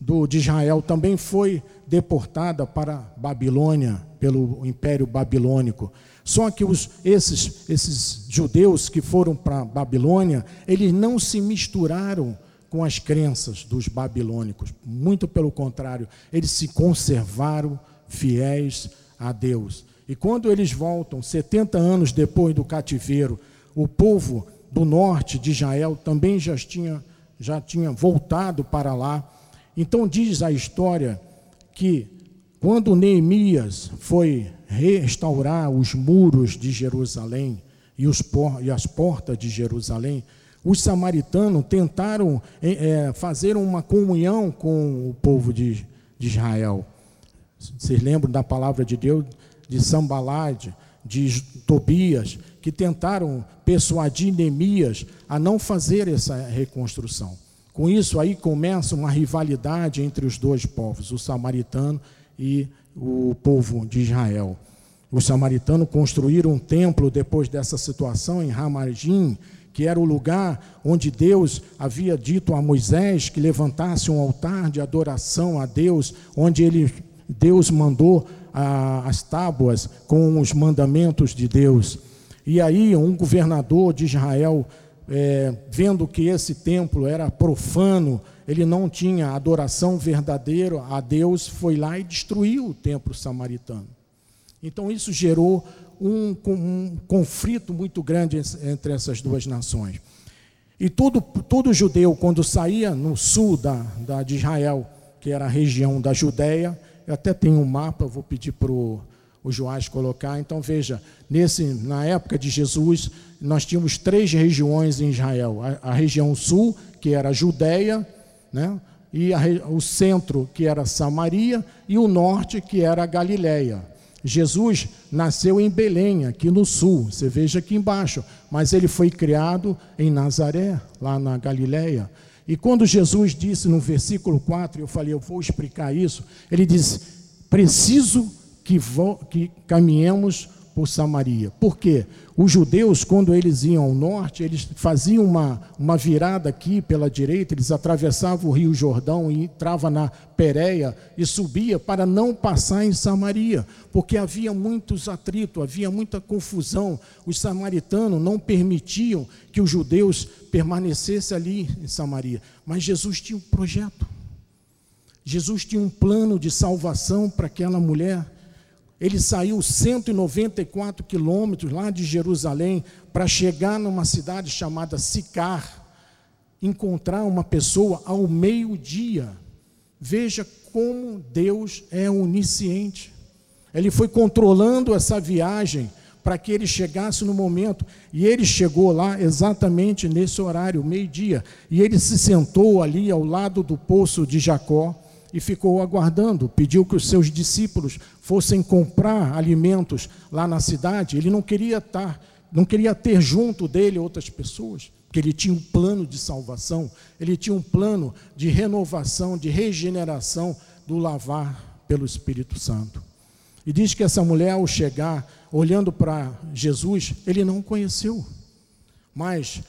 do, de Israel também foi deportada para Babilônia, pelo Império Babilônico. Só que os, esses, esses judeus que foram para Babilônia, eles não se misturaram com as crenças dos babilônicos. Muito pelo contrário, eles se conservaram fiéis a Deus. E quando eles voltam, 70 anos depois do cativeiro, o povo do norte de Israel também já tinha, já tinha voltado para lá. Então diz a história que quando Neemias foi restaurar os muros de Jerusalém e, os, e as portas de Jerusalém, os samaritanos tentaram é, fazer uma comunhão com o povo de, de Israel. Vocês lembram da palavra de Deus de Sambalade, de Tobias, que tentaram persuadir Neemias a não fazer essa reconstrução. Com isso aí começa uma rivalidade entre os dois povos, o samaritano e o povo de Israel. Os samaritanos construíram um templo depois dessa situação em Ramargim, que era o lugar onde Deus havia dito a Moisés que levantasse um altar de adoração a Deus, onde ele, Deus mandou as tábuas com os mandamentos de Deus. E aí, um governador de Israel, é, vendo que esse templo era profano, ele não tinha adoração verdadeira a Deus, foi lá e destruiu o templo samaritano. Então, isso gerou um, um conflito muito grande entre essas duas nações. E todo, todo judeu, quando saía no sul da, da, de Israel, que era a região da Judéia, eu até tenho um mapa, vou pedir para o Joás colocar. Então veja, nesse, na época de Jesus, nós tínhamos três regiões em Israel: a, a região sul, que era a Judéia, né? e a, o centro, que era Samaria, e o norte, que era a Galiléia. Jesus nasceu em Belém, aqui no sul, você veja aqui embaixo, mas ele foi criado em Nazaré, lá na Galiléia. E quando Jesus disse no versículo 4, eu falei, eu vou explicar isso, ele diz: preciso que, que caminhemos por Samaria. Por quê? Os judeus, quando eles iam ao norte, eles faziam uma, uma virada aqui pela direita, eles atravessavam o rio Jordão e entravam na Pérea e subia para não passar em Samaria, porque havia muitos atritos, havia muita confusão. Os samaritanos não permitiam que os judeus permanecessem ali em Samaria. Mas Jesus tinha um projeto. Jesus tinha um plano de salvação para aquela mulher. Ele saiu 194 quilômetros lá de Jerusalém para chegar numa cidade chamada Sicar, encontrar uma pessoa ao meio-dia. Veja como Deus é onisciente. Ele foi controlando essa viagem para que ele chegasse no momento. E ele chegou lá exatamente nesse horário, meio-dia. E ele se sentou ali ao lado do poço de Jacó e ficou aguardando. Pediu que os seus discípulos fossem comprar alimentos lá na cidade. Ele não queria estar, não queria ter junto dele outras pessoas, porque ele tinha um plano de salvação, ele tinha um plano de renovação, de regeneração do lavar pelo Espírito Santo. E diz que essa mulher, ao chegar, olhando para Jesus, ele não conheceu. Mas,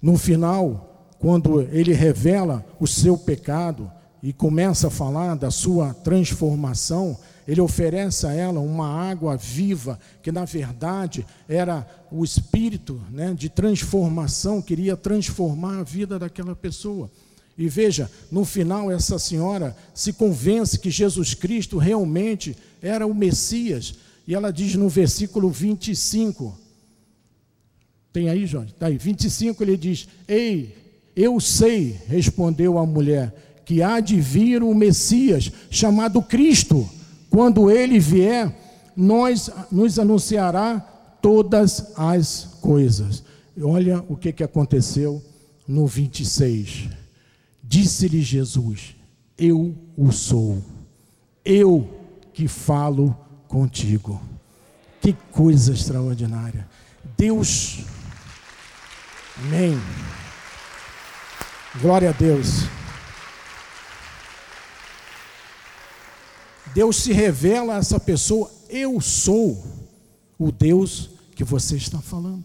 no final, quando ele revela o seu pecado e começa a falar da sua transformação, ele oferece a ela uma água viva, que na verdade era o espírito né, de transformação, queria transformar a vida daquela pessoa. E veja, no final, essa senhora se convence que Jesus Cristo realmente era o Messias. E ela diz no versículo 25: Tem aí, Jorge? Está aí. 25 ele diz: Ei, eu sei, respondeu a mulher, que há de vir o Messias, chamado Cristo. Quando ele vier, nós nos anunciará todas as coisas. Olha o que, que aconteceu no 26. Disse-lhe Jesus: Eu o sou, eu que falo contigo. Que coisa extraordinária. Deus, amém. Glória a Deus. Deus se revela a essa pessoa: Eu sou o Deus que você está falando.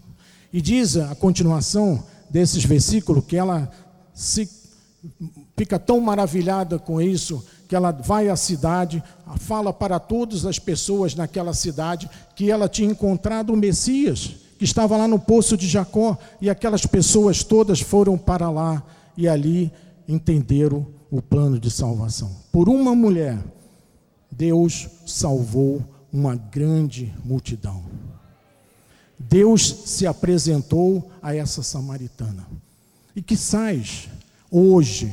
E diz a continuação desses versículos que ela se fica tão maravilhada com isso que ela vai à cidade, fala para todas as pessoas naquela cidade que ela tinha encontrado o Messias, que estava lá no poço de Jacó, e aquelas pessoas todas foram para lá e ali entenderam o plano de salvação. Por uma mulher, Deus salvou uma grande multidão. Deus se apresentou a essa samaritana. E que sais hoje,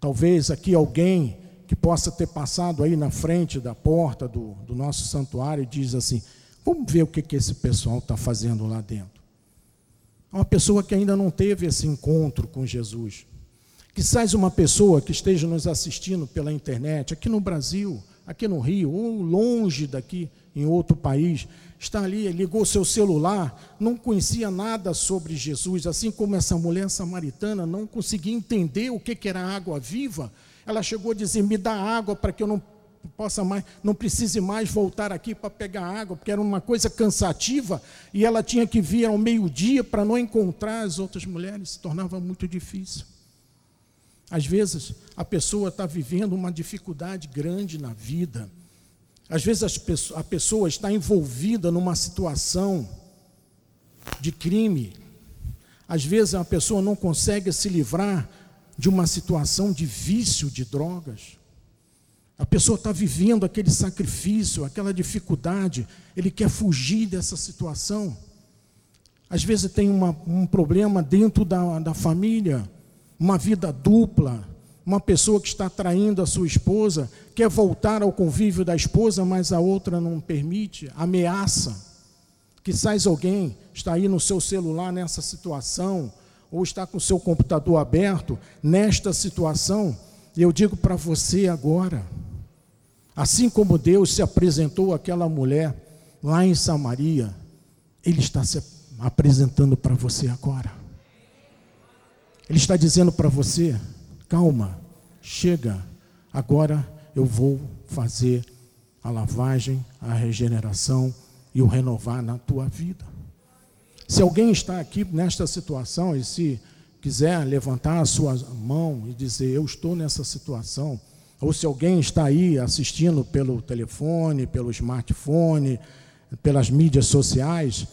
talvez aqui alguém que possa ter passado aí na frente da porta do, do nosso santuário e diz assim: vamos ver o que, que esse pessoal está fazendo lá dentro. Uma pessoa que ainda não teve esse encontro com Jesus. Que sais uma pessoa que esteja nos assistindo pela internet, aqui no Brasil, aqui no Rio, ou longe daqui, em outro país, está ali, ligou seu celular, não conhecia nada sobre Jesus, assim como essa mulher samaritana não conseguia entender o que era água viva. Ela chegou a dizer: "Me dá água para que eu não possa mais, não precise mais voltar aqui para pegar água, porque era uma coisa cansativa e ela tinha que vir ao meio-dia para não encontrar as outras mulheres, se tornava muito difícil. Às vezes a pessoa está vivendo uma dificuldade grande na vida às vezes a pessoa está envolvida numa situação de crime. Às vezes a pessoa não consegue se livrar de uma situação de vício de drogas. A pessoa está vivendo aquele sacrifício, aquela dificuldade, ele quer fugir dessa situação. Às vezes tem uma, um problema dentro da, da família, uma vida dupla, uma pessoa que está traindo a sua esposa, quer voltar ao convívio da esposa, mas a outra não permite, ameaça. Quizás alguém está aí no seu celular nessa situação, ou está com o seu computador aberto nesta situação, e eu digo para você agora, assim como Deus se apresentou àquela mulher lá em Samaria, Ele está se apresentando para você agora. Ele está dizendo para você, calma, chega, agora eu vou fazer a lavagem, a regeneração e o renovar na tua vida. Se alguém está aqui nesta situação e se quiser levantar a sua mão e dizer eu estou nessa situação, ou se alguém está aí assistindo pelo telefone, pelo smartphone, pelas mídias sociais,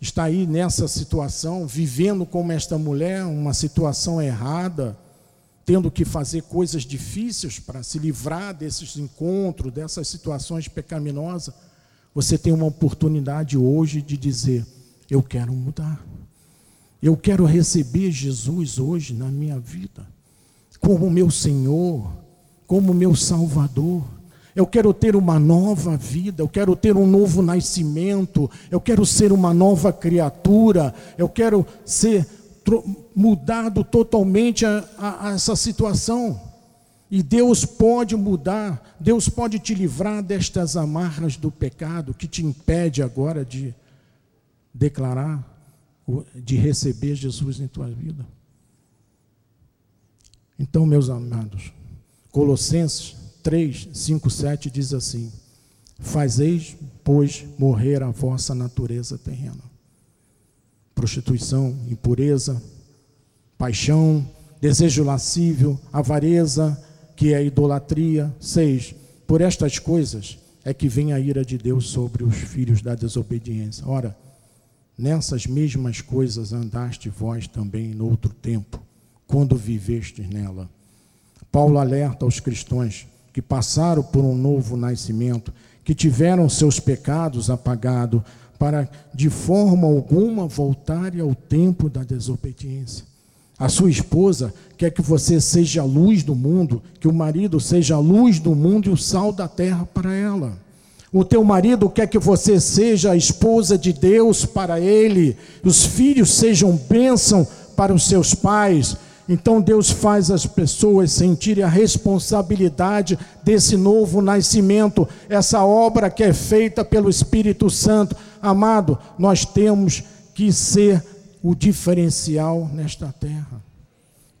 está aí nessa situação, vivendo como esta mulher, uma situação errada, tendo que fazer coisas difíceis para se livrar desses encontros, dessas situações pecaminosas, você tem uma oportunidade hoje de dizer: Eu quero mudar. Eu quero receber Jesus hoje na minha vida, como meu Senhor, como meu Salvador. Eu quero ter uma nova vida, eu quero ter um novo nascimento, eu quero ser uma nova criatura, eu quero ser mudado totalmente a, a, a essa situação. E Deus pode mudar, Deus pode te livrar destas amarras do pecado que te impede agora de declarar, de receber Jesus em tua vida. Então, meus amados, Colossenses 3, 5, 7 diz assim: Fazeis, pois, morrer a vossa natureza terrena prostituição, impureza, paixão, desejo lascívio, avareza, que é idolatria. Seis, por estas coisas é que vem a ira de Deus sobre os filhos da desobediência. Ora, nessas mesmas coisas andaste vós também no outro tempo, quando vivestes nela. Paulo alerta aos cristãos que passaram por um novo nascimento, que tiveram seus pecados apagados, para de forma alguma voltar ao tempo da desobediência. A sua esposa quer que você seja a luz do mundo, que o marido seja a luz do mundo e o sal da terra para ela. O teu marido quer que você seja a esposa de Deus para ele, os filhos sejam bênção para os seus pais. Então Deus faz as pessoas sentirem a responsabilidade desse novo nascimento, essa obra que é feita pelo Espírito Santo. Amado, nós temos que ser o diferencial nesta terra.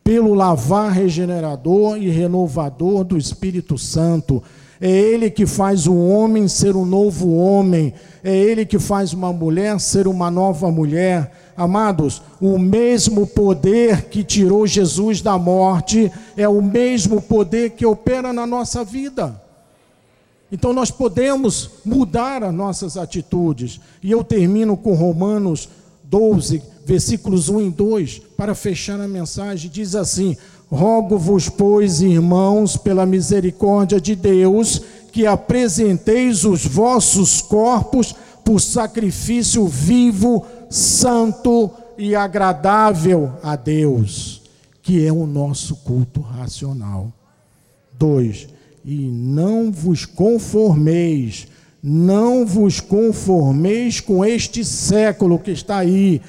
Pelo lavar regenerador e renovador do Espírito Santo. É Ele que faz o homem ser um novo homem. É Ele que faz uma mulher ser uma nova mulher. Amados, o mesmo poder que tirou Jesus da morte é o mesmo poder que opera na nossa vida. Então nós podemos mudar as nossas atitudes. E eu termino com Romanos 12, versículos 1 e 2, para fechar a mensagem. Diz assim: Rogo-vos, pois, irmãos, pela misericórdia de Deus, que apresenteis os vossos corpos por sacrifício vivo, santo e agradável a Deus, que é o nosso culto racional. 2. E não vos conformeis, não vos conformeis com este século que está aí,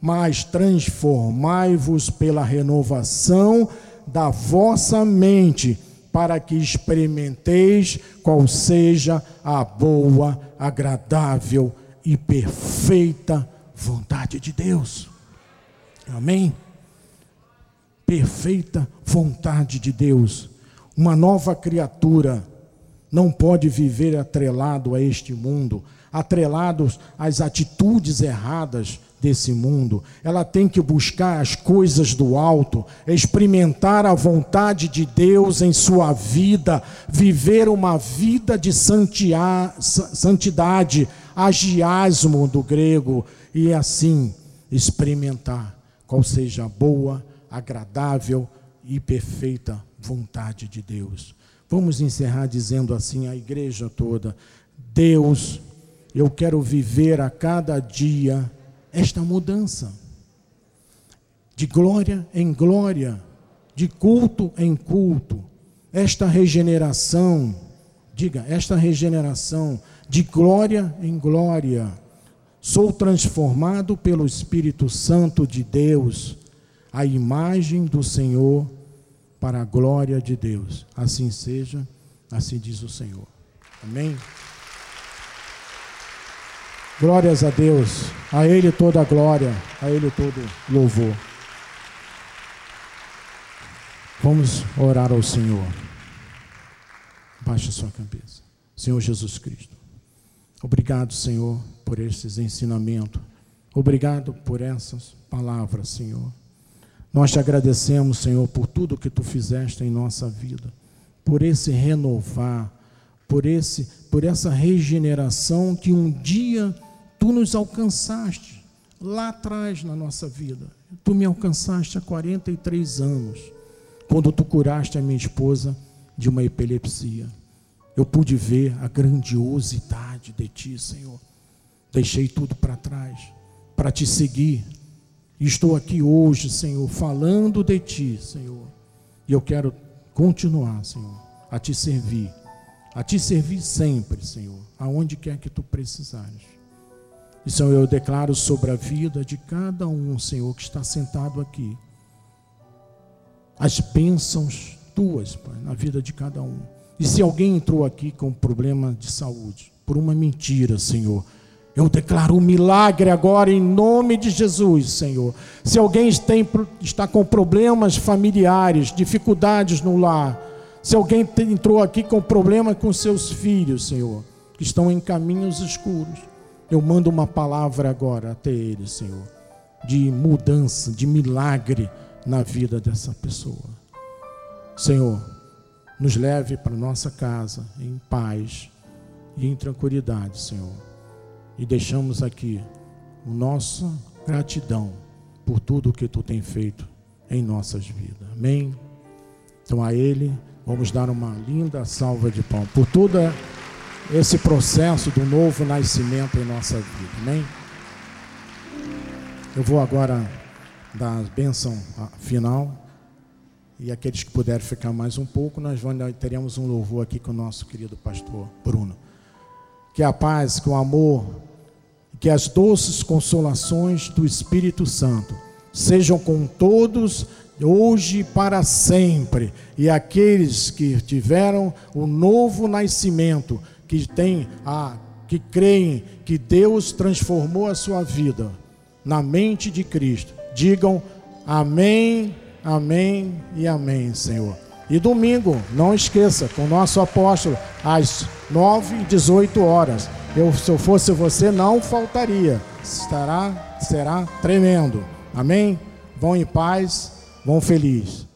mas transformai-vos pela renovação da vossa mente, para que experimenteis qual seja a boa, agradável e perfeita vontade de Deus. Amém? Perfeita vontade de Deus. Uma nova criatura não pode viver atrelado a este mundo, atrelados às atitudes erradas desse mundo. Ela tem que buscar as coisas do alto, experimentar a vontade de Deus em sua vida, viver uma vida de santidade, agiasmo do grego, e assim experimentar qual seja a boa, agradável e perfeita vontade de Deus. Vamos encerrar dizendo assim à igreja toda: Deus, eu quero viver a cada dia esta mudança, de glória em glória, de culto em culto, esta regeneração, diga, esta regeneração, de glória em glória Sou transformado pelo Espírito Santo de Deus, a imagem do Senhor, para a glória de Deus. Assim seja, assim diz o Senhor. Amém? Glórias a Deus, a Ele toda a glória, a Ele todo louvor. Vamos orar ao Senhor. Baixe sua cabeça. Senhor Jesus Cristo. Obrigado, Senhor, por esses ensinamentos. Obrigado por essas palavras, Senhor. Nós te agradecemos, Senhor, por tudo que tu fizeste em nossa vida, por esse renovar, por esse, por essa regeneração que um dia tu nos alcançaste lá atrás na nossa vida. Tu me alcançaste há 43 anos, quando tu curaste a minha esposa de uma epilepsia. Eu pude ver a grandiosidade de Ti, Senhor. Deixei tudo para trás para te seguir. Estou aqui hoje, Senhor, falando de Ti, Senhor. E eu quero continuar, Senhor, a te servir. A te servir sempre, Senhor, aonde quer que Tu precisares. E, Senhor, eu declaro sobre a vida de cada um, Senhor, que está sentado aqui, as bênçãos tuas, Pai, na vida de cada um. E se alguém entrou aqui com problema de saúde, por uma mentira, Senhor, eu declaro um milagre agora em nome de Jesus, Senhor. Se alguém tem, está com problemas familiares, dificuldades no lar, se alguém entrou aqui com problema com seus filhos, Senhor, que estão em caminhos escuros, eu mando uma palavra agora até eles, Senhor, de mudança, de milagre na vida dessa pessoa. Senhor, nos leve para nossa casa em paz e em tranquilidade, Senhor. E deixamos aqui nossa gratidão por tudo que tu tem feito em nossas vidas. Amém. Então a ele vamos dar uma linda salva de pão por todo esse processo do novo nascimento em nossa vida. Amém. Eu vou agora dar a bênção final. E aqueles que puderem ficar mais um pouco, nós vamos, teremos um louvor aqui com o nosso querido pastor Bruno. Que a paz, que o amor, que as doces consolações do Espírito Santo sejam com todos hoje e para sempre. E aqueles que tiveram o novo nascimento, que tem a que creem que Deus transformou a sua vida na mente de Cristo, digam amém, amém e amém, Senhor. E domingo, não esqueça, com o nosso apóstolo, às 9 e 18 horas. Eu, se eu fosse você, não faltaria. Estará, será tremendo. Amém? Vão em paz, vão felizes.